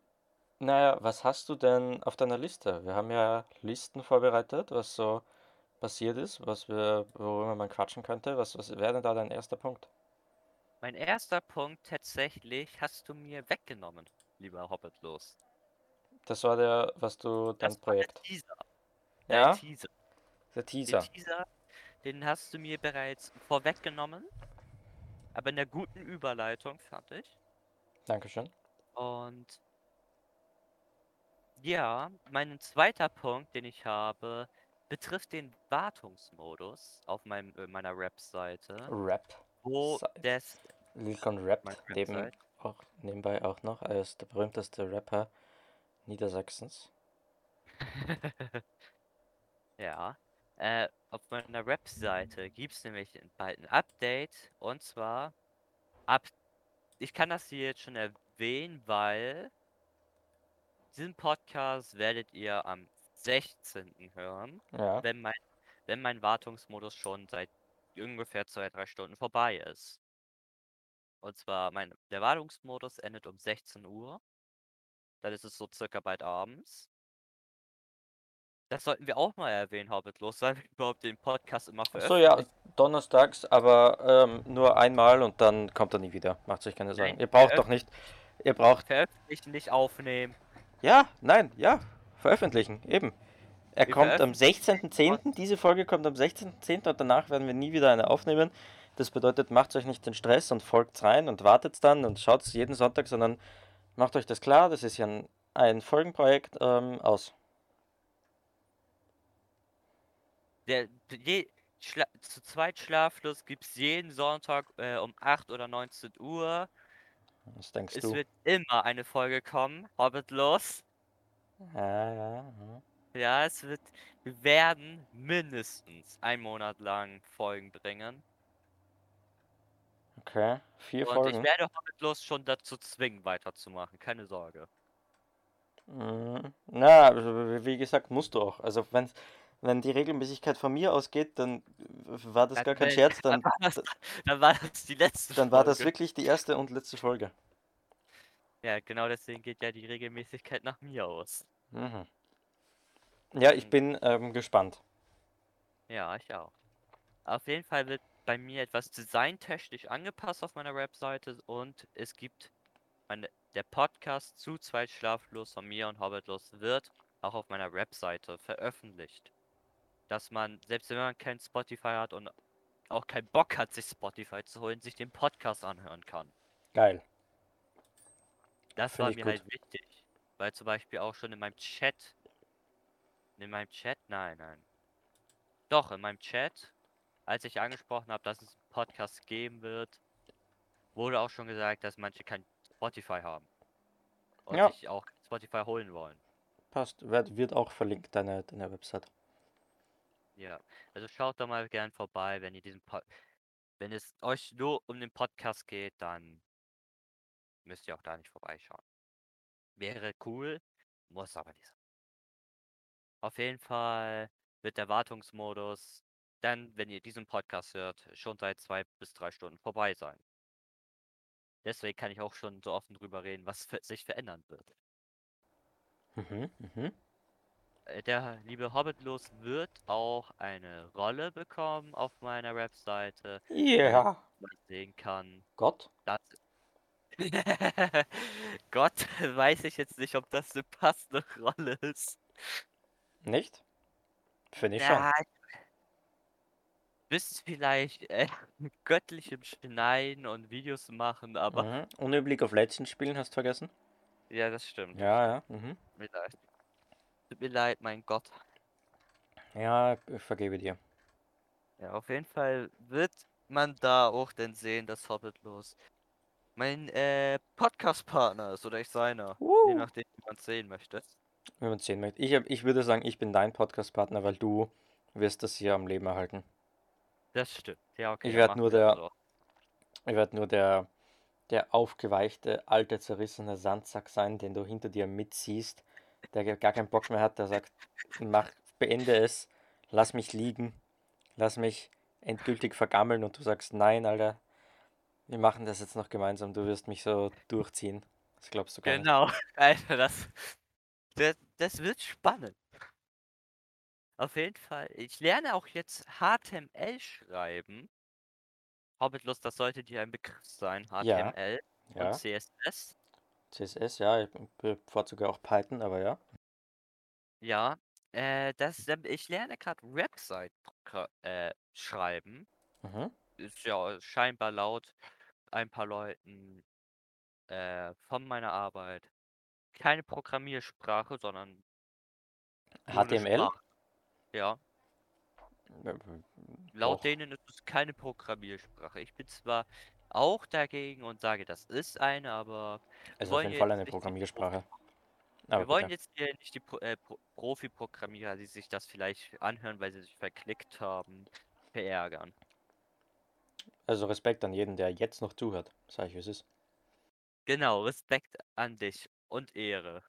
Speaker 1: naja, was hast du denn auf deiner Liste? Wir haben ja Listen vorbereitet, was so passiert ist, was wir, worüber man quatschen könnte. Was, was wäre denn da dein erster Punkt?
Speaker 2: Mein erster Punkt tatsächlich hast du mir weggenommen, lieber Hobbitlos.
Speaker 1: Das war der, was du, dein
Speaker 2: Das war der
Speaker 1: Projekt.
Speaker 2: Teaser.
Speaker 1: Ja,
Speaker 2: Teaser.
Speaker 1: der Teaser.
Speaker 2: Teaser, den hast du mir bereits vorweggenommen, aber in der guten Überleitung, fand ich.
Speaker 1: Dankeschön.
Speaker 2: Und ja, mein zweiter Punkt, den ich habe, betrifft den Wartungsmodus auf meinem, äh, meiner Rap-Seite,
Speaker 1: Rap.
Speaker 2: Wo das,
Speaker 1: Lilcon rappt
Speaker 2: mein
Speaker 1: neben auch nebenbei auch noch als der berühmteste Rapper Niedersachsens.
Speaker 2: ja, äh, auf meiner Rap-Seite gibt es nämlich bald ein Update und zwar ab, ich kann das hier jetzt schon erwähnen, weil diesen Podcast werdet ihr am 16. hören,
Speaker 1: Ja,
Speaker 2: wenn mein, wenn mein Wartungsmodus schon seit ungefähr zwei, drei Stunden vorbei ist. Und zwar, mein, der Wartungsmodus endet um 16 Uhr. Dann ist es so circa bald abends. Das sollten wir auch mal erwähnen, Hobbitlos, weil wir überhaupt den Podcast immer
Speaker 1: Ach so ja,
Speaker 2: veröffentlichen.
Speaker 1: donnerstags, aber ähm, nur einmal und dann kommt er nie wieder. Macht euch keine Sorgen.
Speaker 2: Nein,
Speaker 1: Ihr braucht doch
Speaker 2: veröffentlichen,
Speaker 1: nicht, ihr braucht,
Speaker 2: veröffentlichen, nicht aufnehmen.
Speaker 1: ja, nein, ja, veröffentlichen, eben. Er
Speaker 2: Wir
Speaker 1: kommt am
Speaker 2: veröffentlichen den
Speaker 1: 16.10.,
Speaker 2: Pod
Speaker 1: diese Folge kommt am 16.10. und danach werden wir nie wieder eine aufnehmen. Das bedeutet, macht euch nicht den Stress und folgt rein und wartet dann und schaut jeden Sonntag, sondern macht euch das klar, das ist ja ein, ein Folgenprojekt ähm, aus.
Speaker 2: Der, je, Schla zu zweit schlaflos gibt es jeden Sonntag äh, um 8 oder 19 Uhr.
Speaker 1: Was denkst
Speaker 2: Es
Speaker 1: du?
Speaker 2: wird immer eine Folge kommen, Hobbit los.
Speaker 1: Ja, ja, ja.
Speaker 2: Ja, es wird, wir werden mindestens einen Monat lang Folgen bringen.
Speaker 1: Okay, vier
Speaker 2: Und
Speaker 1: Folgen.
Speaker 2: ich werde Hobbit los schon dazu zwingen, weiterzumachen, keine Sorge.
Speaker 1: Mhm. Na, wie gesagt, musst du auch. Also wenn, wenn die Regelmäßigkeit von mir ausgeht, dann war das gar kein Scherz, dann,
Speaker 2: Dann war das, dann war das die letzte
Speaker 1: dann war das
Speaker 2: Folge.
Speaker 1: wirklich die erste und letzte Folge.
Speaker 2: Ja, genau deswegen geht ja die Regelmäßigkeit nach mir aus.
Speaker 1: Mhm. Ja, ich bin ähm, gespannt.
Speaker 2: Ja, ich auch. Auf jeden Fall wird bei mir etwas designtechnisch angepasst auf meiner Webseite und es gibt meine, der Podcast zu zweit schlaflos von mir und Hobbitlos wird auch auf meiner Webseite veröffentlicht. Dass man, selbst wenn man kein Spotify hat und auch keinen Bock hat, sich Spotify zu holen, sich den Podcast anhören kann.
Speaker 1: Geil.
Speaker 2: Das
Speaker 1: Find
Speaker 2: war mir
Speaker 1: gut.
Speaker 2: halt wichtig. Weil zum Beispiel auch schon in meinem Chat. In meinem Chat? Nein, nein. Doch, in meinem Chat, als ich angesprochen habe, dass es einen Podcast geben wird, wurde auch schon gesagt, dass manche kein Spotify haben. Und
Speaker 1: Ja.
Speaker 2: sich auch Spotify holen wollen.
Speaker 1: Passt. Wird, wird auch verlinkt, deine, deine Website.
Speaker 2: Ja. Also schaut da mal gern vorbei, wenn ihr diesen Pod Wenn es euch nur um den Podcast geht, dann müsst ihr auch da nicht vorbeischauen. Wäre cool, muss aber nicht sein. Auf jeden Fall wird der Wartungsmodus dann, wenn ihr diesen Podcast hört, schon seit zwei bis drei Stunden vorbei sein. Deswegen kann ich auch schon so offen drüber reden, was sich verändern wird.
Speaker 1: Mhm, mhm.
Speaker 2: Äh, Der liebe Hobbitlos wird auch eine Rolle bekommen auf meiner Webseite,
Speaker 1: Ja.
Speaker 2: wo man sehen kann,
Speaker 1: Gott?
Speaker 2: dass. Gott, weiß ich jetzt nicht, ob das eine passende Rolle ist.
Speaker 1: Nicht? Finde ich schon.
Speaker 2: Ja, bist vielleicht äh, göttlichem Schneiden und Videos machen, aber
Speaker 1: Mhm. Ohne Blick auf Legends spielen, hast du vergessen?
Speaker 2: ja, das stimmt. das
Speaker 1: Ja, ja. Mhm.
Speaker 2: Tut mir leid. Tut mir leid, mein Gott.
Speaker 1: Ja, ich vergebe dir.
Speaker 2: Ja, auf jeden Fall wird man da auch dann sehen, dass Hobbitlos mein äh, Podcast-Partner ist oder ich seiner. Je
Speaker 1: Uh.
Speaker 2: nachdem, wie man es sehen möchte.
Speaker 1: Wenn man es sehen möchte. Ich, hab, ich würde sagen, ich bin dein Podcast-Partner, weil du wirst das hier am Leben erhalten.
Speaker 2: Das stimmt. Ja, okay.
Speaker 1: Ich
Speaker 2: dann
Speaker 1: werd
Speaker 2: machen
Speaker 1: nur der-
Speaker 2: so.
Speaker 1: Ich werde nur der, der aufgeweichte, alte, zerrissene Sandsack sein, den du hinter dir mitziehst, der gar keinen Bock mehr hat, der sagt, mach, beende es, lass mich liegen, lass mich endgültig vergammeln und du sagst, nein, Alter, wir machen das jetzt noch gemeinsam, du wirst mich so durchziehen. Das glaubst du gar nicht.
Speaker 2: Genau. Alter, das, das, das wird spannend. Auf jeden Fall. Ich lerne auch jetzt HTML schreiben. Hobbitlust, das sollte dir ein Begriff sein.
Speaker 1: Ja.
Speaker 2: HTML
Speaker 1: Ja,
Speaker 2: und CSS.
Speaker 1: CSS, ja, ich bevorzuge auch Python, aber ja.
Speaker 2: Ja. Äh, das, ich lerne gerade Website äh, schreiben.
Speaker 1: Mhm.
Speaker 2: Ist ja scheinbar laut ein paar Leuten äh, von meiner Arbeit keine Programmiersprache, sondern
Speaker 1: HTML?
Speaker 2: Ja. Laut
Speaker 1: Doch.
Speaker 2: denen ist es keine Programmiersprache. Ich bin zwar auch dagegen und sage, das ist eine, aber
Speaker 1: Also auf
Speaker 2: wollen
Speaker 1: jeden Fall eine Programmiersprache.
Speaker 2: wir
Speaker 1: Aber
Speaker 2: wollen
Speaker 1: bitte.
Speaker 2: jetzt hier nicht die Pro äh, Pro Profi-Programmierer, die sich das vielleicht anhören, weil sie sich verklickt haben, verärgern.
Speaker 1: Also Respekt an jeden, der jetzt noch zuhört. Sag ich, wie es ist.
Speaker 2: Genau, Respekt an dich und Ehre.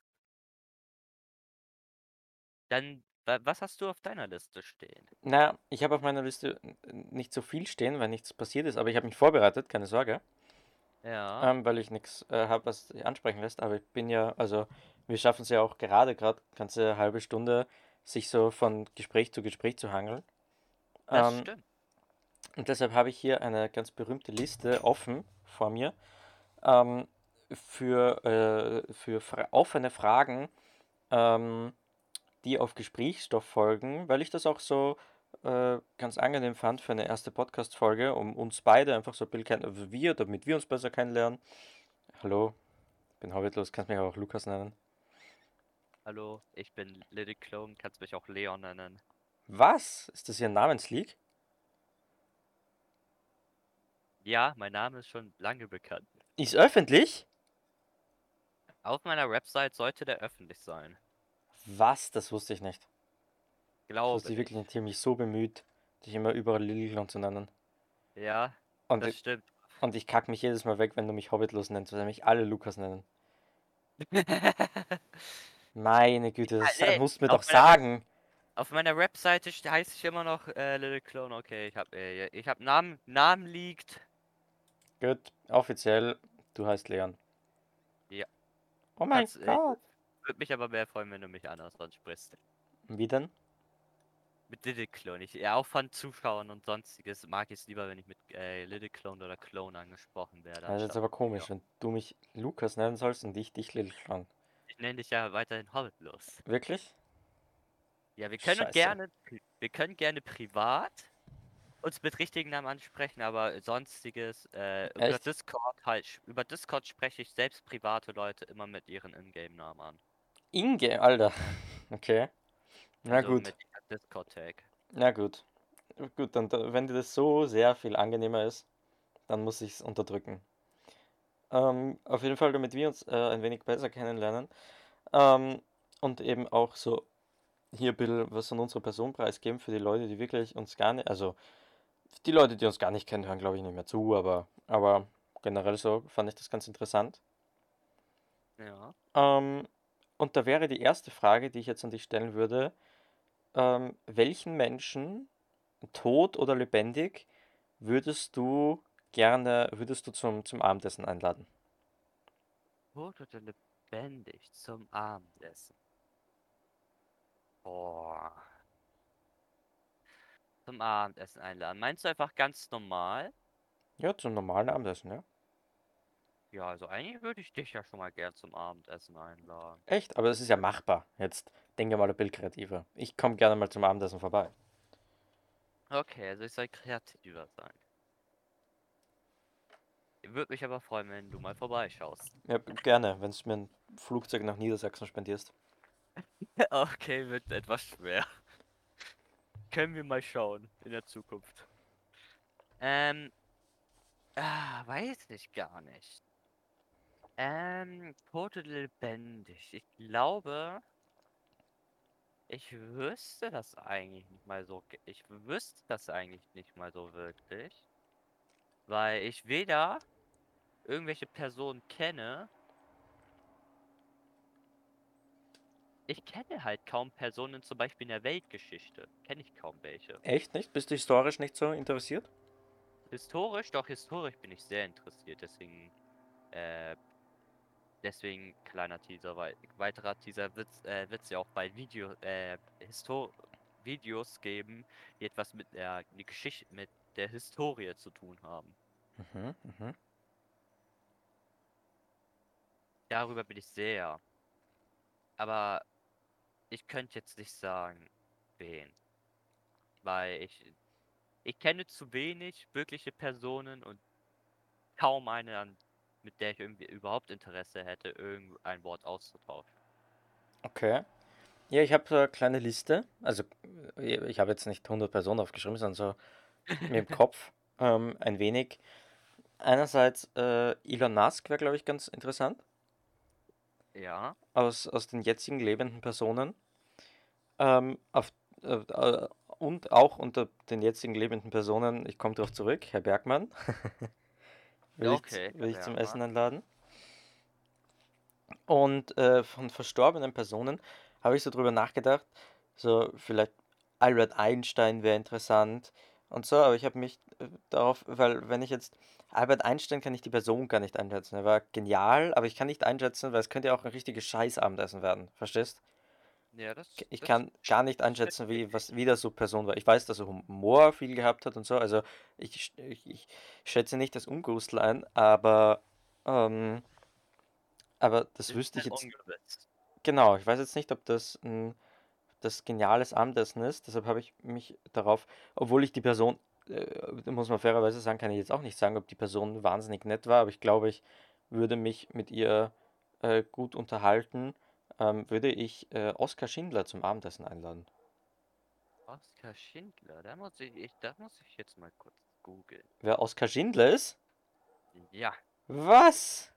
Speaker 2: Dann, wa- was hast du auf deiner Liste stehen?
Speaker 1: Naja, ich habe auf meiner Liste nicht so viel stehen, weil nichts passiert ist, aber ich habe mich vorbereitet, keine Sorge,
Speaker 2: Ja,
Speaker 1: ähm, weil ich nichts äh, habe, was sich ansprechen lässt. Aber ich bin ja, also wir schaffen es ja auch gerade, gerade ganze halbe Stunde, sich so von Gespräch zu Gespräch zu hangeln.
Speaker 2: das
Speaker 1: Ähm,
Speaker 2: stimmt.
Speaker 1: Und deshalb habe ich hier eine ganz berühmte Liste offen vor mir ähm, für, äh, für fra offene Fragen, ähm, die auf Gesprächsstoff folgen, weil ich das auch so äh, ganz angenehm fand für eine erste Podcast-Folge, um uns beide einfach so ein bisschen kennen, also wir, damit wir uns besser kennenlernen. Hallo, ich bin Hobbitlos, kannst mich auch Lukas nennen.
Speaker 2: Hallo, ich bin Little Clone, kannst mich auch Leon nennen.
Speaker 1: Was? Ist das Ihr Namensleak?
Speaker 2: Ja, mein Name ist schon lange bekannt.
Speaker 1: Ist öffentlich?
Speaker 2: Auf meiner Website sollte der öffentlich sein.
Speaker 1: Was? Das wusste ich nicht. Ich
Speaker 2: Glaube
Speaker 1: wusste wirklich
Speaker 2: ich.
Speaker 1: nicht. Ich habe mich so bemüht, dich immer überall Lilclon zu nennen.
Speaker 2: Ja,
Speaker 1: Und,
Speaker 2: das
Speaker 1: ich-
Speaker 2: stimmt.
Speaker 1: und ich kack mich jedes Mal weg, wenn du mich Hobbitlos nennst, weil mich alle Lukas nennen. Meine Güte, das
Speaker 2: ey,
Speaker 1: musst du mir doch sagen.
Speaker 2: Auf meiner Webseite heiße ich immer noch äh, Little Clone. Okay, ich habe äh, ich hab Namen, Namen liegt.
Speaker 1: Gut, offiziell, du heißt Leon. Oh mein
Speaker 2: Kannst, äh,
Speaker 1: Gott.
Speaker 2: Würde mich aber mehr freuen, wenn du mich anders ansprichst.
Speaker 1: Wie denn?
Speaker 2: Mit Little Clone. Ich, ja, auch von Zuschauern und sonstiges mag ich es lieber, wenn ich mit äh, Little Clone oder Clone angesprochen werde.
Speaker 1: Das ist jetzt aber komisch, wenn du mich Lukas nennen sollst und ich dich Lilclon.
Speaker 2: Ich nenne dich ja weiterhin Hobbitlos.
Speaker 1: Wirklich?
Speaker 2: Ja, wir können
Speaker 1: Scheiße.
Speaker 2: gerne, wir können gerne privat uns mit richtigen Namen ansprechen, aber sonstiges, äh, über? Discord halt, über Discord spreche ich selbst private Leute immer mit ihren Ingame-Namen an.
Speaker 1: Inge, Alter. Okay. Na
Speaker 2: Also
Speaker 1: gut.
Speaker 2: Discord-Tag.
Speaker 1: Na gut. Gut, dann, da- wenn dir das so sehr viel angenehmer ist, dann muss ich es unterdrücken. Ähm, auf jeden Fall, damit wir uns äh, ein wenig besser kennenlernen ähm, und eben auch so hier ein bisschen was von unserer Person preisgeben für die Leute, die wirklich uns gar nicht, also die Leute, die uns gar nicht kennen, hören glaube ich nicht mehr zu, aber, aber generell so fand ich das ganz interessant.
Speaker 2: Ja.
Speaker 1: Ähm, und da wäre die erste Frage, die ich jetzt an dich stellen würde, ähm, welchen Menschen, tot oder lebendig, würdest du gerne, würdest du zum, zum Abendessen einladen?
Speaker 2: Tot oder lebendig zum Abendessen? Boah. Zum Abendessen einladen. Meinst du einfach ganz normal?
Speaker 1: Ja, zum normalen Abendessen, ja.
Speaker 2: Ja, also eigentlich würde ich dich ja schon mal gern zum Abendessen einladen.
Speaker 1: Echt? Aber das ist ja machbar. Jetzt denke mal ein bisschen kreativer. Ich komme gerne mal zum Abendessen vorbei.
Speaker 2: Okay, also ich soll kreativer sein. Würde mich aber freuen, wenn du mal vorbeischaust.
Speaker 1: Ja, gerne, wenn du mir ein Flugzeug nach Niedersachsen spendierst.
Speaker 2: Okay, wird etwas schwer. Können wir mal schauen in der Zukunft. Ähm. Ah, weiß ich gar nicht. Ähm, tot oder lebendig. Ich glaube, ich wüsste das eigentlich nicht mal so. Ich wüsste das eigentlich nicht mal so wirklich. Weil ich weder irgendwelche Personen kenne. Ich kenne halt kaum Personen, zum Beispiel in der Weltgeschichte. Kenne ich kaum welche.
Speaker 1: Echt nicht? Bist du historisch nicht so interessiert?
Speaker 2: Historisch, doch historisch bin ich sehr interessiert, deswegen, äh, deswegen kleiner Teaser, weil weiterer Teaser wird äh, wird's ja auch bei Video, äh, Videos geben, die etwas mit der die Geschichte, mit der Historie zu tun haben.
Speaker 1: Mhm, mhm.
Speaker 2: Darüber bin ich sehr. Aber ich könnte jetzt nicht sagen, wen. Weil ich, ich kenne zu wenig wirkliche Personen und kaum eine, an, mit der ich irgendwie überhaupt Interesse hätte, irgendein Wort auszutauschen.
Speaker 1: Okay. Ja, ich habe so eine kleine Liste. Also, äh, ich habe jetzt nicht 100 Personen aufgeschrieben, sondern so mir im Kopf ähm, ein wenig. Einerseits äh, Elon Musk wäre, glaube ich, ganz interessant.
Speaker 2: Ja,
Speaker 1: Aus, aus den jetzigen lebenden Personen. Ähm, auf, äh, äh, und auch unter den jetzigen lebenden Personen, ich komme darauf zurück, Herr Bergmann. will ich,
Speaker 2: Okay,
Speaker 1: will
Speaker 2: Herr
Speaker 1: ich zum. Essen einladen. Und äh, von verstorbenen Personen habe ich so drüber nachgedacht, so vielleicht Albert Einstein wäre interessant und so, aber ich habe mich äh, darauf, weil wenn ich jetzt Albert Einstein kann ich die Person gar nicht einschätzen. Er war genial, aber ich kann nicht einschätzen, weil es könnte ja auch ein richtiges Scheißabendessen werden. Verstehst?
Speaker 2: ja, das,
Speaker 1: Ich
Speaker 2: das
Speaker 1: kann gar nicht einschätzen, wie, was, wie das so Person war. Ich weiß, dass er Humor viel gehabt hat und so. Also ich, ich, ich schätze nicht das Ungrusel ein, aber, ähm, aber das
Speaker 2: ist
Speaker 1: wüsste ich jetzt.
Speaker 2: ungewiss.
Speaker 1: Genau, ich weiß jetzt nicht, ob das ein das geniales Abendessen ist. Deshalb habe ich mich darauf, obwohl ich die Person, äh, muss man fairerweise sagen, kann ich jetzt auch nicht sagen, ob die Person wahnsinnig nett war, aber ich glaube, ich würde mich mit ihr äh, gut unterhalten, ähm, würde ich äh, Oskar Schindler zum Abendessen einladen.
Speaker 2: Oskar Schindler, da muss ich, ich, da muss ich jetzt mal kurz googeln.
Speaker 1: Wer Oskar Schindler ist?
Speaker 2: Ja,
Speaker 1: Was?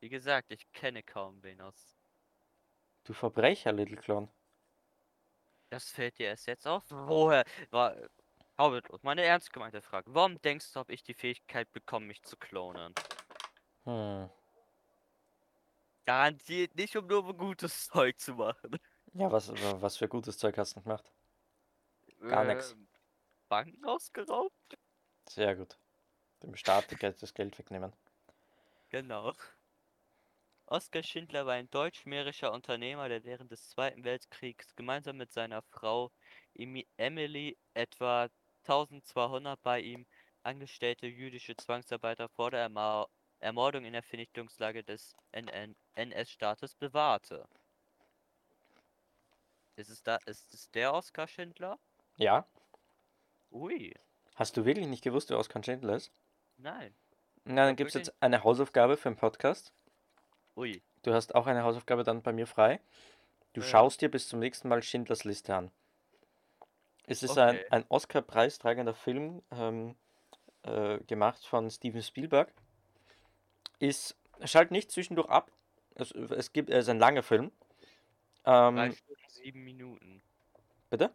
Speaker 2: wie gesagt, ich kenne kaum wen aus.
Speaker 1: Du Verbrecher, Little Clown.
Speaker 2: Das fällt dir erst jetzt auf? Woher? War, Howard, meine ernst gemeinte Frage. Warum denkst du, habe ich die Fähigkeit bekommen, mich zu klonen?
Speaker 1: Hm.
Speaker 2: Garantiert nicht, um nur gutes Zeug zu machen.
Speaker 1: Ja, was, wa- was für gutes Zeug hast du gemacht? Gar.
Speaker 2: Ähm, Banken ausgeraubt?
Speaker 1: Sehr gut. Dem Staat das Geld wegnehmen.
Speaker 2: Genau. Oskar Schindler war ein deutsch-mährischer Unternehmer, der während des Zweiten Weltkriegs gemeinsam mit seiner Frau Emi- Emily etwa 1200 bei ihm angestellte jüdische Zwangsarbeiter vor der Ermordung in der Vernichtungslager des NS-Staates bewahrte. Ist es da, ist es der Oskar Schindler?
Speaker 1: Ja?
Speaker 2: Ui,
Speaker 1: Hast du wirklich nicht gewusst, wer Oskar Schindler ist?
Speaker 2: nein.
Speaker 1: Na, dann gibt es jetzt eine Hausaufgabe für den Podcast.
Speaker 2: Ui.
Speaker 1: Du hast auch eine Hausaufgabe dann bei mir frei. Du
Speaker 2: Ja.
Speaker 1: schaust dir bis zum nächsten Mal Schindlers Liste an. Es ist ein,
Speaker 2: Okay.
Speaker 1: ein Oscar-preisträgender Film, ähm, äh, gemacht von Steven Spielberg. Ist, schalt nicht zwischendurch ab. Es, es gibt, es ist ein langer Film.
Speaker 2: Drei
Speaker 1: Ähm,
Speaker 2: Stunden, sieben Minuten.
Speaker 1: bitte?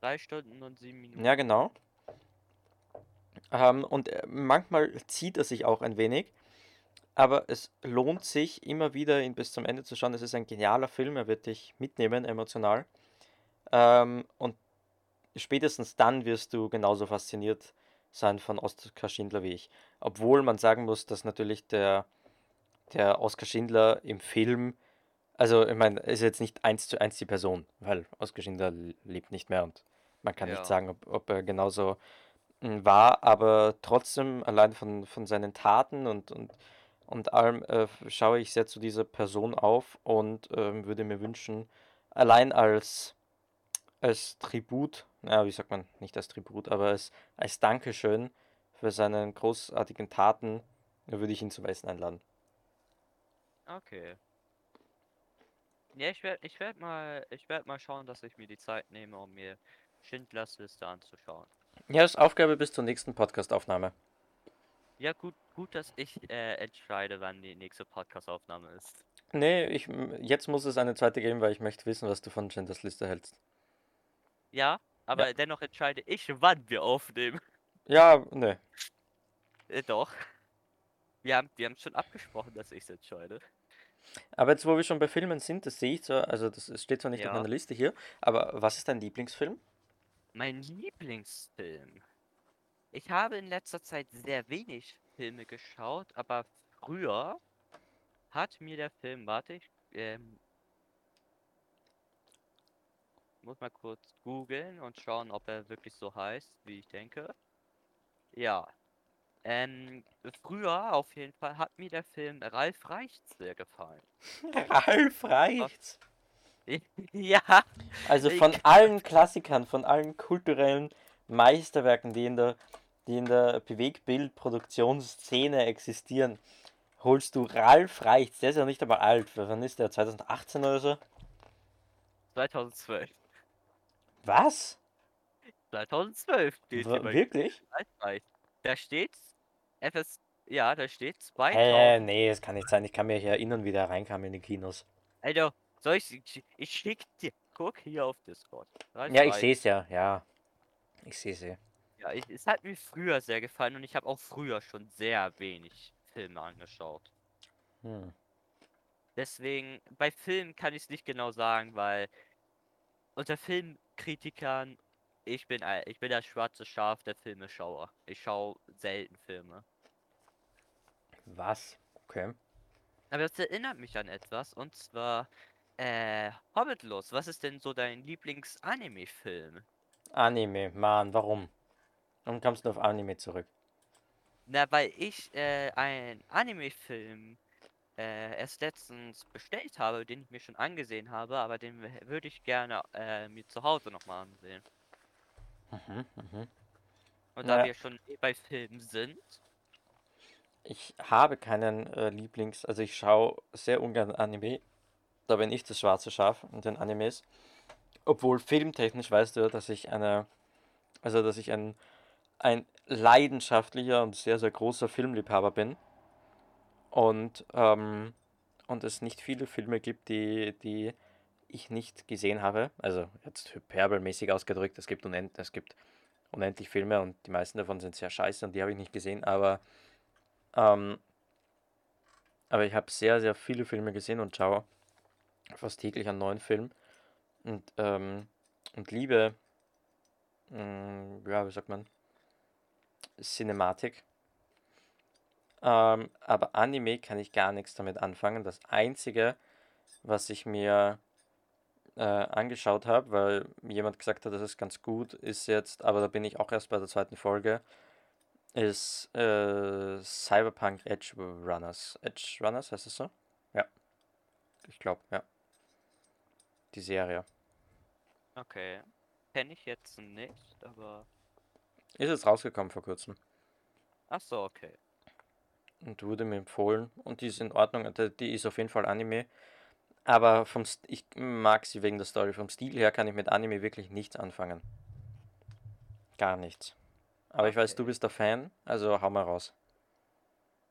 Speaker 2: Drei Stunden und sieben Minuten.
Speaker 1: Ja, genau. Ähm, und äh, manchmal zieht er sich auch ein wenig, aber es lohnt sich immer wieder, ihn bis zum Ende zu schauen. Es ist ein genialer Film, er wird dich mitnehmen, emotional. Ähm, und spätestens dann wirst du genauso fasziniert sein von Oskar Schindler wie ich. Obwohl man sagen muss, dass natürlich der, der Oskar Schindler im Film, also ich meine, ist jetzt nicht eins zu eins die Person, weil Oskar Schindler lebt nicht mehr und man kann
Speaker 2: Ja.
Speaker 1: nicht sagen, ob, ob er genauso mm, war, aber trotzdem allein von, von seinen Taten und, und, und allem äh, schaue ich sehr zu dieser Person auf und ähm, würde mir wünschen, allein als, als Tribut, ja, wie sagt man, nicht als Tribut, aber als, als Dankeschön für seine großartigen Taten, würde ich ihn zum Essen einladen.
Speaker 2: Okay. Ja, ich werde ich werd mal, ich werd mal schauen, dass ich mir die Zeit nehme, um mir Schindlers Liste anzuschauen.
Speaker 1: Ja, das ist Aufgabe bis zur nächsten Podcast-Aufnahme.
Speaker 2: Ja, gut, gut, dass ich äh, entscheide, wann die nächste Podcast-Aufnahme ist.
Speaker 1: Nee, ich, jetzt muss es eine zweite geben, weil ich möchte wissen, was du von Schindlers Liste hältst.
Speaker 2: Ja, aber dennoch entscheide ich, wann wir aufnehmen.
Speaker 1: Ja, nee.
Speaker 2: Äh, doch. Wir haben, wir haben schon abgesprochen, dass ich es entscheide.
Speaker 1: Aber jetzt, wo wir schon bei Filmen sind, das sehe ich zwar, also das steht zwar nicht auf
Speaker 2: Ja.
Speaker 1: meiner Liste hier, aber was ist dein Lieblingsfilm?
Speaker 2: Mein Lieblingsfilm. Ich habe in letzter Zeit sehr wenig Filme geschaut, aber früher hat mir der Film, warte, ich ähm, muss mal kurz googeln und schauen, ob er wirklich so heißt, wie ich denke. Ja. Ähm, früher auf jeden Fall hat mir der Film Ralf Reichts sehr gefallen.
Speaker 1: Ralf Reichts.
Speaker 2: ja,
Speaker 1: Also von allen Klassikern, von allen kulturellen Meisterwerken, die in der, die in der Bewegtbildproduktionsszene existieren, holst du Ralf Reichts. Der ist ja nicht einmal alt. Wann ist der? 2018 oder so?
Speaker 2: 2012.
Speaker 1: Was?
Speaker 2: 2012 steht
Speaker 1: Wa- Wirklich?
Speaker 2: Da steht FS, ja, da steht 2000.
Speaker 1: Äh, nee, das kann nicht sein. Ich kann mich erinnern, wie der reinkam in die Kinos.
Speaker 2: Alter, soll ich, ich, schick dir, guck hier auf Discord. Ralf
Speaker 1: Ja, ich sehe es ja, ja. Ich sehe es ja.
Speaker 2: Ja, ich, es hat mir früher sehr gefallen und ich habe auch früher schon sehr wenig Filme angeschaut.
Speaker 1: Hm.
Speaker 2: Deswegen, bei Filmen kann ich es nicht genau sagen, weil unter Filmkritikern, ich bin, ein- ich bin das schwarze Schaf der Filmeschauer. Ich schaue selten Filme.
Speaker 1: Was? Okay.
Speaker 2: Aber das erinnert mich an etwas, und zwar, äh, Hobbitlos. Was ist denn so dein Lieblings-Anime-Film?
Speaker 1: Anime, Mann, warum? Warum kommst du auf Anime zurück?
Speaker 2: Na, weil ich äh, einen Anime-Film äh, erst letztens bestellt habe, den ich mir schon angesehen habe, aber den würde ich gerne äh, mir zu Hause nochmal ansehen.
Speaker 1: Mhm, mhm.
Speaker 2: Und da
Speaker 1: Ja.
Speaker 2: wir schon eh bei Filmen sind,
Speaker 1: Ich habe keinen äh, Lieblings, also ich schaue sehr ungern Anime. Da bin ich das schwarze Schaf in den Animes. Obwohl filmtechnisch weißt du, dass ich eine, also dass ich ein, ein leidenschaftlicher und sehr, sehr großer Filmliebhaber bin. Und, ähm, und es nicht viele Filme gibt, die, die ich nicht gesehen habe. Also jetzt hyperbelmäßig ausgedrückt, es gibt, unend, es gibt unendlich Filme und die meisten davon sind sehr scheiße und die habe ich nicht gesehen, aber, ähm, aber ich habe sehr, sehr viele Filme gesehen und schaue fast täglich einen neuen Film und, ähm, und liebe, mh, ja, wie sagt man, Cinematik. Ähm, aber Anime kann ich gar nichts damit anfangen. Das Einzige, was ich mir äh, angeschaut habe, weil jemand gesagt hat, das ist ganz gut, ist jetzt, aber da bin ich auch erst bei der zweiten Folge, ist äh, Cyberpunk Edge Runners. Edge Runners heißt es so? Ja. Ich glaube, ja. Die Serie.
Speaker 2: Okay. Kenne ich jetzt nicht, aber.
Speaker 1: Ist jetzt rausgekommen vor kurzem.
Speaker 2: Ach so, okay.
Speaker 1: Und wurde mir empfohlen. Und die ist in Ordnung. Die ist auf jeden Fall Anime. Aber vom St ich mag sie wegen der Story. Vom Stil her kann ich mit Anime wirklich nichts anfangen. Gar nichts. Aber ich weiß, du bist der Fan, also hau mal raus.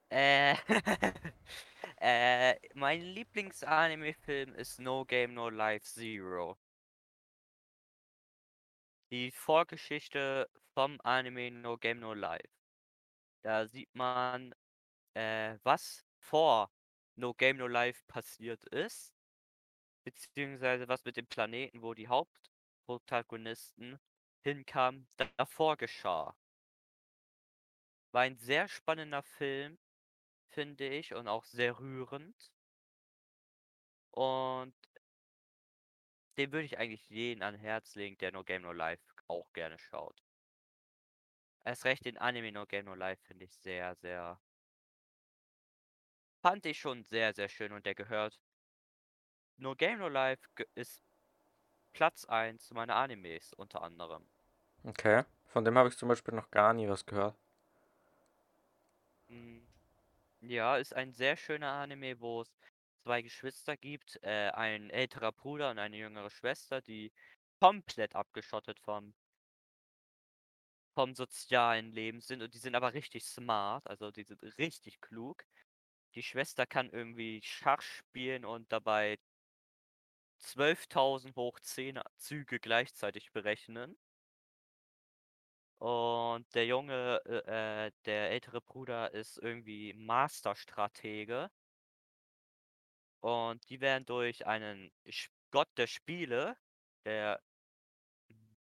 Speaker 2: Äh, äh, mein Lieblings-Anime-Film ist No Game No Life Zero. Die Vorgeschichte vom Anime No Game No Life. Da sieht man, äh, was vor No Game No Life passiert ist beziehungsweise was mit dem Planeten, wo die Hauptprotagonisten hinkamen, davor geschah. War ein sehr spannender Film, finde ich, und auch sehr rührend. Und den würde ich eigentlich jeden an Herz legen, der No Game No Life auch gerne schaut. Erst recht den Anime No Game No Life finde ich sehr, sehr. Fand ich schon sehr, sehr schön und der gehört No Game No Life ist Platz 1 meiner Animes unter anderem.
Speaker 1: Okay, von dem habe ich zum Beispiel noch gar nie was gehört.
Speaker 2: Hm, ja, ist ein sehr schöner Anime, wo es zwei Geschwister gibt, äh, ein älterer Bruder und eine jüngere Schwester, die komplett abgeschottet vom vom sozialen Leben sind und die sind aber richtig smart, also die sind richtig klug. Die Schwester kann irgendwie Schach spielen und dabei 12.000 hoch 10 Züge gleichzeitig berechnen. Und der Junge, äh, äh, der ältere Bruder ist irgendwie Masterstratege. Und die werden durch einen Gott der Spiele, der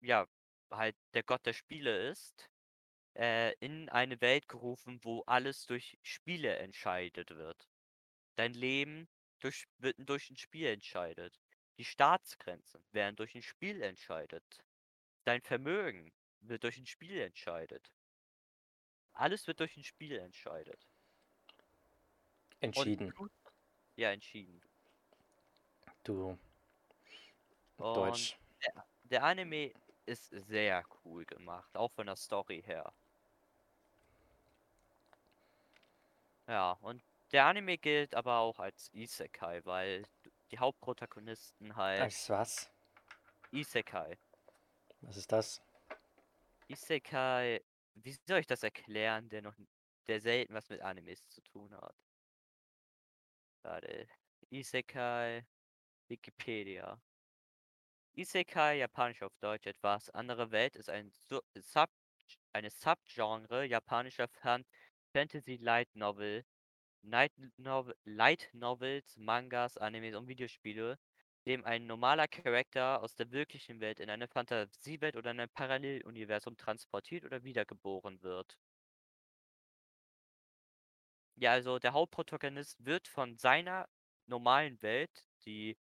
Speaker 2: ja halt der Gott der Spiele ist, äh, in eine Welt gerufen, wo alles durch Spiele entscheidet wird. Dein Leben durch, wird durch ein Spiel entscheidet. Die Staatsgrenzen werden durch ein Spiel entscheidet. Dein Vermögen wird durch ein Spiel entscheidet. Alles wird durch ein Spiel entscheidet.
Speaker 1: Entschieden.
Speaker 2: Und, ja, entschieden.
Speaker 1: Du. Und Deutsch.
Speaker 2: Der, der Anime ist sehr cool gemacht, auch von der Story her. Ja, und der Anime gilt aber auch als Isekai, weil die Hauptprotagonisten halt.
Speaker 1: Als was?
Speaker 2: Isekai.
Speaker 1: Was ist das?
Speaker 2: Isekai, wie soll ich das erklären, der noch der selten was mit Animes zu tun hat? Warte. Isekai, Wikipedia. Isekai, japanisch auf Deutsch etwas andere Welt, ist ein Sub, eine Subgenre japanischer Fantasy Light Novel Night Novel, Light Novels, Mangas, Animes und Videospiele, dem ein normaler Charakter aus der wirklichen Welt in eine Fantasiewelt oder in ein Paralleluniversum transportiert oder wiedergeboren wird. Ja, also der Hauptprotagonist wird von seiner normalen Welt, die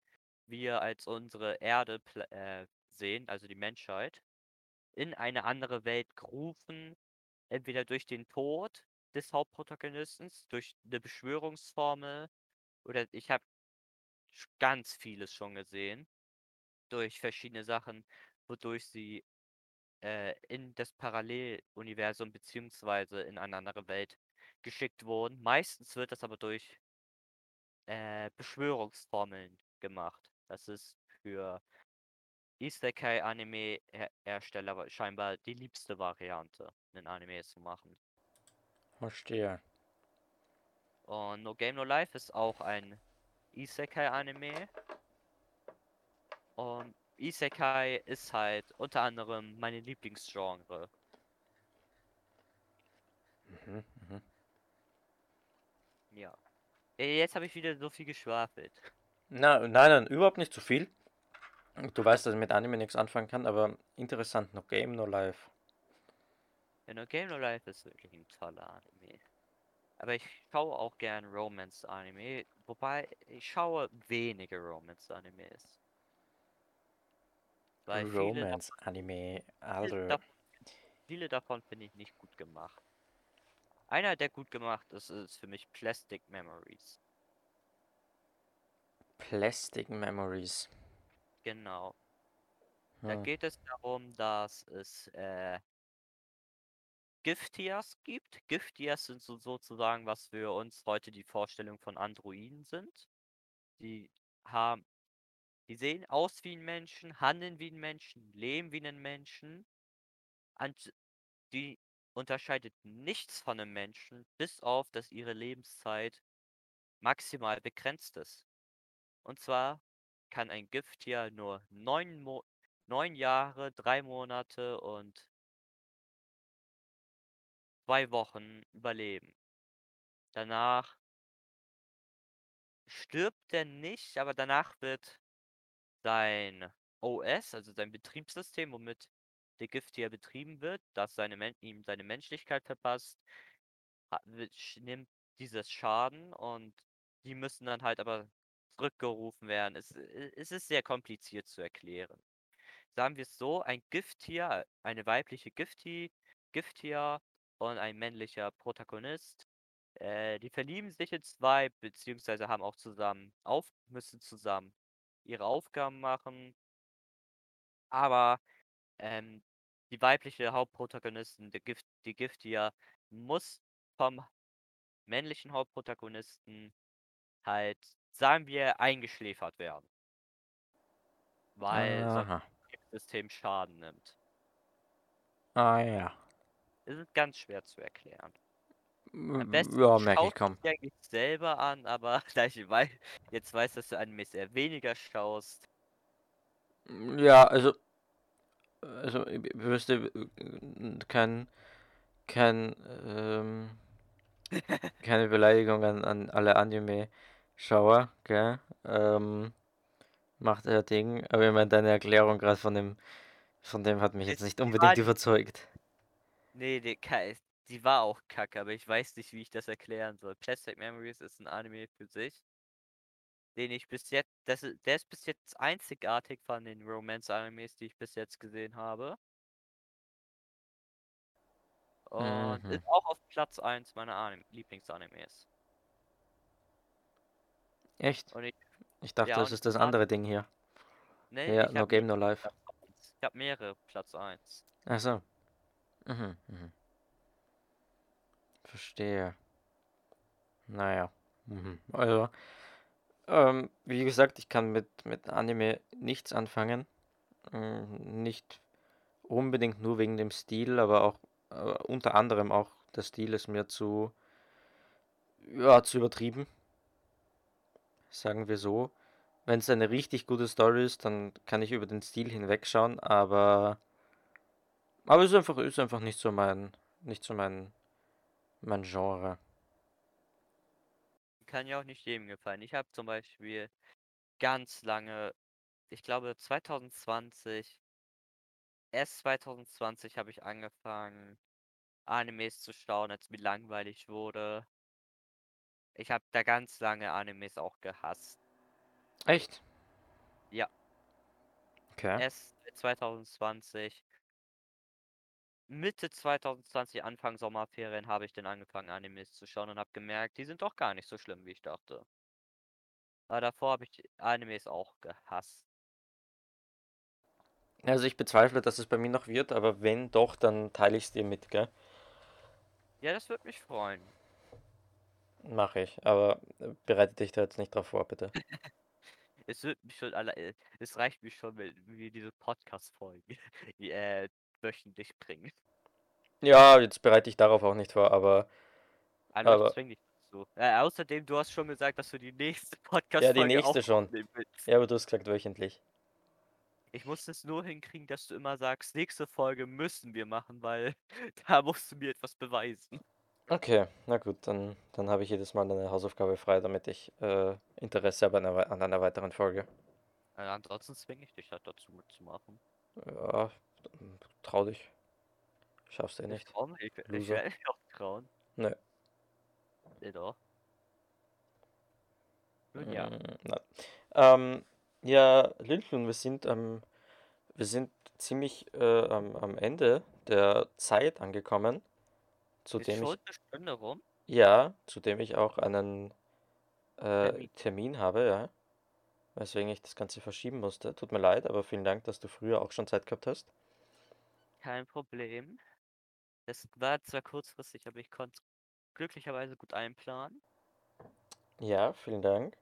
Speaker 2: wir als unsere Erde äh, sehen, also die Menschheit, in eine andere Welt gerufen, entweder durch den Tod des Hauptprotagonisten durch eine Beschwörungsformel oder ich habe ganz vieles schon gesehen durch verschiedene Sachen, wodurch sie äh, in das Paralleluniversum beziehungsweise in eine andere Welt geschickt wurden. Meistens wird das aber durch äh, Beschwörungsformeln gemacht. Das ist für Isekai-Anime-Hersteller scheinbar die liebste Variante, einen Anime zu machen.
Speaker 1: Verstehe.
Speaker 2: Und No Game No Life ist auch ein Isekai-Anime. Und Isekai ist halt unter anderem meine Lieblingsgenre.
Speaker 1: Mhm.
Speaker 2: Ja. Jetzt habe ich wieder so viel geschwafelt.
Speaker 1: Na, nein, nein, überhaupt nicht zu viel. Du weißt, dass ich mit Anime nichts anfangen kann, aber interessant, no Game, no Life.
Speaker 2: Ja, No Game No Life ist wirklich ein toller Anime. Aber ich schaue auch gern Romance-Anime, wobei ich schaue wenige Romance-Animes. Weil viele, davon-
Speaker 1: Romance Anime,
Speaker 2: viele, davon, viele davon finde ich nicht gut gemacht. Einer, der gut gemacht ist, ist für mich Plastic Memories.
Speaker 1: Plastic Memories.
Speaker 2: Genau. Da
Speaker 1: Hm.
Speaker 2: geht es darum, dass es äh, Giftias gibt. Giftias sind so sozusagen, was für uns heute die Vorstellung von Androiden sind. Die haben, die sehen aus wie ein Menschen, handeln wie ein Menschen, leben wie ein Menschen. Und die unterscheidet nichts von einem Menschen, bis auf, dass ihre Lebenszeit maximal begrenzt ist. Und zwar kann ein Gifttier nur neun, Mo neun Jahre, drei Monate und zwei Wochen überleben. Danach stirbt er nicht, aber danach wird sein OS, also sein Betriebssystem, womit der Gifttier betrieben wird, das seine ihm seine Menschlichkeit verpasst, nimmt dieses Schaden und die müssen dann halt aber zurückgerufen werden. Es, äh, es ist sehr kompliziert zu erklären. Sagen wir es so, ein Gifttier, eine weibliche Gifttier, Gifttier und ein männlicher Protagonist, äh, die verlieben sich in zwei, beziehungsweise haben auch zusammen auf, müssen zusammen ihre Aufgaben machen. Aber ähm, die weibliche Hauptprotagonistin, der Gift, die Gifttier, muss vom männlichen Hauptprotagonisten halt, sagen wir, eingeschläfert werden. Weil
Speaker 1: Aha.
Speaker 2: das System Schaden nimmt.
Speaker 1: Ah ja.
Speaker 2: Es ist ganz schwer zu erklären. Am besten
Speaker 1: Ja, merke ich
Speaker 2: du
Speaker 1: kaum.
Speaker 2: eigentlich selber an, aber da ich wei jetzt weiß, dass du Animes eher weniger schaust.
Speaker 1: Ja, also, also ich wüsste äh, kein, kein, ähm, keine Beleidigung an, an alle Anime-Schauer, gell? Ähm, macht er Ding, aber ich meine, deine Erklärung gerade von dem, von dem hat mich jetzt nicht unbedingt überzeugt.
Speaker 2: Nee, die, die war auch kacke, aber ich weiß nicht, wie ich das erklären soll. Plastic Memories ist ein Anime für sich, den ich bis jetzt, das, der ist bis jetzt einzigartig von den Romance-Animes, die ich bis jetzt gesehen habe. Und
Speaker 1: Mhm.
Speaker 2: ist auch auf Platz 1 meiner Anim Lieblingsanimes.
Speaker 1: Echt?
Speaker 2: Ich,
Speaker 1: Ich dachte,
Speaker 2: ja,
Speaker 1: das ist das andere Ding hier.
Speaker 2: nee,
Speaker 1: Ja, No Game, No Life.
Speaker 2: Platz 1. Ich habe mehrere Platz 1.
Speaker 1: Ach so. Mhm, mhm. Verstehe. Naja. Mhm. Also, ähm, wie gesagt, ich kann mit, mit Anime nichts anfangen. Mm, Nicht unbedingt nur wegen dem Stil, aber auch äh, unter anderem auch der Stil ist mir zu, ja, zu übertrieben. Sagen wir so. Wenn es eine richtig gute Story ist, dann kann ich über den Stil hinwegschauen, aber aber ist einfach ist einfach nicht so mein nicht so mein mein Genre.
Speaker 2: Kann ja auch nicht jedem gefallen. Ich habe zum Beispiel ganz lange, ich glaube 2020, erst 2020 habe ich angefangen, Animes zu schauen, als mir langweilig wurde. Ich habe da ganz lange Animes auch gehasst.
Speaker 1: Echt?
Speaker 2: Ja.
Speaker 1: Okay.
Speaker 2: Erst 2020, Mitte 2020, Anfang Sommerferien, habe ich dann angefangen, Animes zu schauen und habe gemerkt, die sind doch gar nicht so schlimm, wie ich dachte. Aber davor habe ich Animes auch gehasst.
Speaker 1: Also ich bezweifle, dass es bei mir noch wird, aber wenn doch, dann teile ich es dir mit, gell?
Speaker 2: Ja, das würde mich freuen.
Speaker 1: Mache ich, aber äh, bereite dich da jetzt nicht drauf vor, bitte.
Speaker 2: Es wird mich schon alle, äh, es reicht mir schon, wenn wir diese Podcast-Folgen äh, wöchentlich bringen.
Speaker 1: Ja, jetzt bereite ich darauf auch nicht vor, aber.
Speaker 2: Aber,
Speaker 1: aber
Speaker 2: zwing dich dazu. Äh, außerdem, du hast schon gesagt, dass du die nächste
Speaker 1: ja,
Speaker 2: Podcast-Folge
Speaker 1: die nächste schon.
Speaker 2: willst.
Speaker 1: Ja, aber du hast gesagt wöchentlich.
Speaker 2: Ich muss es nur hinkriegen, dass du immer sagst, nächste Folge müssen wir machen, weil da musst du mir etwas beweisen.
Speaker 1: Okay, na gut, dann, dann habe ich jedes Mal eine Hausaufgabe frei, damit ich äh, Interesse habe an einer, an einer weiteren Folge.
Speaker 2: Äh, ansonsten zwinge ich dich halt dazu mitzumachen.
Speaker 1: Ja, trau dich. Schaffst du eh
Speaker 2: Ich
Speaker 1: nicht.
Speaker 2: ich, ich werde mich auch trauen.
Speaker 1: Nö.
Speaker 2: Nee, doch. Nun ja.
Speaker 1: Mm, nein. Ähm, ja, Lincoln, wir sind, ähm, wir sind ziemlich äh, am, am Ende der Zeit angekommen, zu
Speaker 2: Ist
Speaker 1: dem ich,
Speaker 2: Stunde rum?
Speaker 1: ja, zu dem ich auch einen äh,
Speaker 2: Termin.
Speaker 1: Termin habe, ja, weswegen ich das Ganze verschieben musste. Tut mir leid, aber vielen Dank, dass du früher auch schon Zeit gehabt hast.
Speaker 2: Kein Problem. Das war zwar kurzfristig, aber ich konnte glücklicherweise gut einplanen.
Speaker 1: Ja, vielen Dank.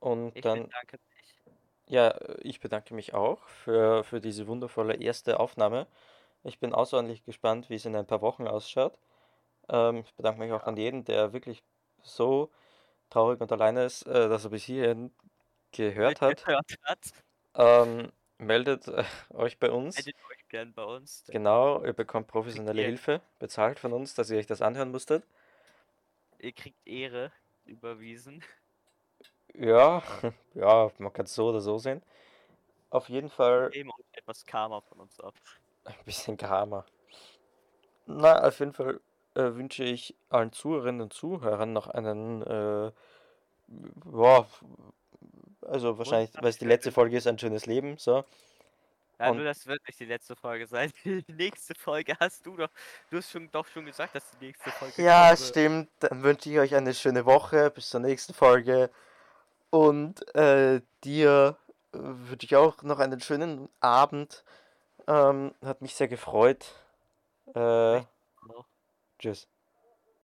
Speaker 1: Und
Speaker 2: Ich
Speaker 1: dann,
Speaker 2: bedanke mich.
Speaker 1: ja, äh, ich bedanke mich auch für, für diese wundervolle erste Aufnahme. Ich bin außerordentlich gespannt, wie es in ein paar Wochen ausschaut. Ähm, ich bedanke mich auch an jeden, der wirklich so traurig und alleine ist, äh, dass er bis hierhin gehört hat.
Speaker 2: Mitgehört hat.
Speaker 1: Ähm, meldet äh, euch bei uns.
Speaker 2: Meldet euch gern bei uns.
Speaker 1: Genau, ihr bekommt professionelle
Speaker 2: ihr-
Speaker 1: Hilfe, bezahlt von uns, dass ihr euch das anhören musstet.
Speaker 2: Ihr kriegt Ehre überwiesen.
Speaker 1: Ja, ja, man kann es so oder so sehen. Auf jeden Fall
Speaker 2: euch etwas Karma von uns ab.
Speaker 1: ein bisschen Karma. Na, auf jeden Fall äh, wünsche ich allen Zuhörerinnen und Zuhörern noch einen, äh, ja, also wahrscheinlich, weil es die letzte Folge ist, ein schönes Leben, so.
Speaker 2: Ja,
Speaker 1: Und-
Speaker 2: nur das wird nicht die letzte Folge sein. Die nächste Folge hast du doch. Du hast schon doch schon gesagt, dass die nächste Folge
Speaker 1: Ja, stimmt. Dann wünsche ich euch eine schöne Woche. Bis zur nächsten Folge. Und äh, dir äh, wünsche ich auch noch einen schönen Abend. Ähm, hat mich sehr gefreut. Äh, tschüss.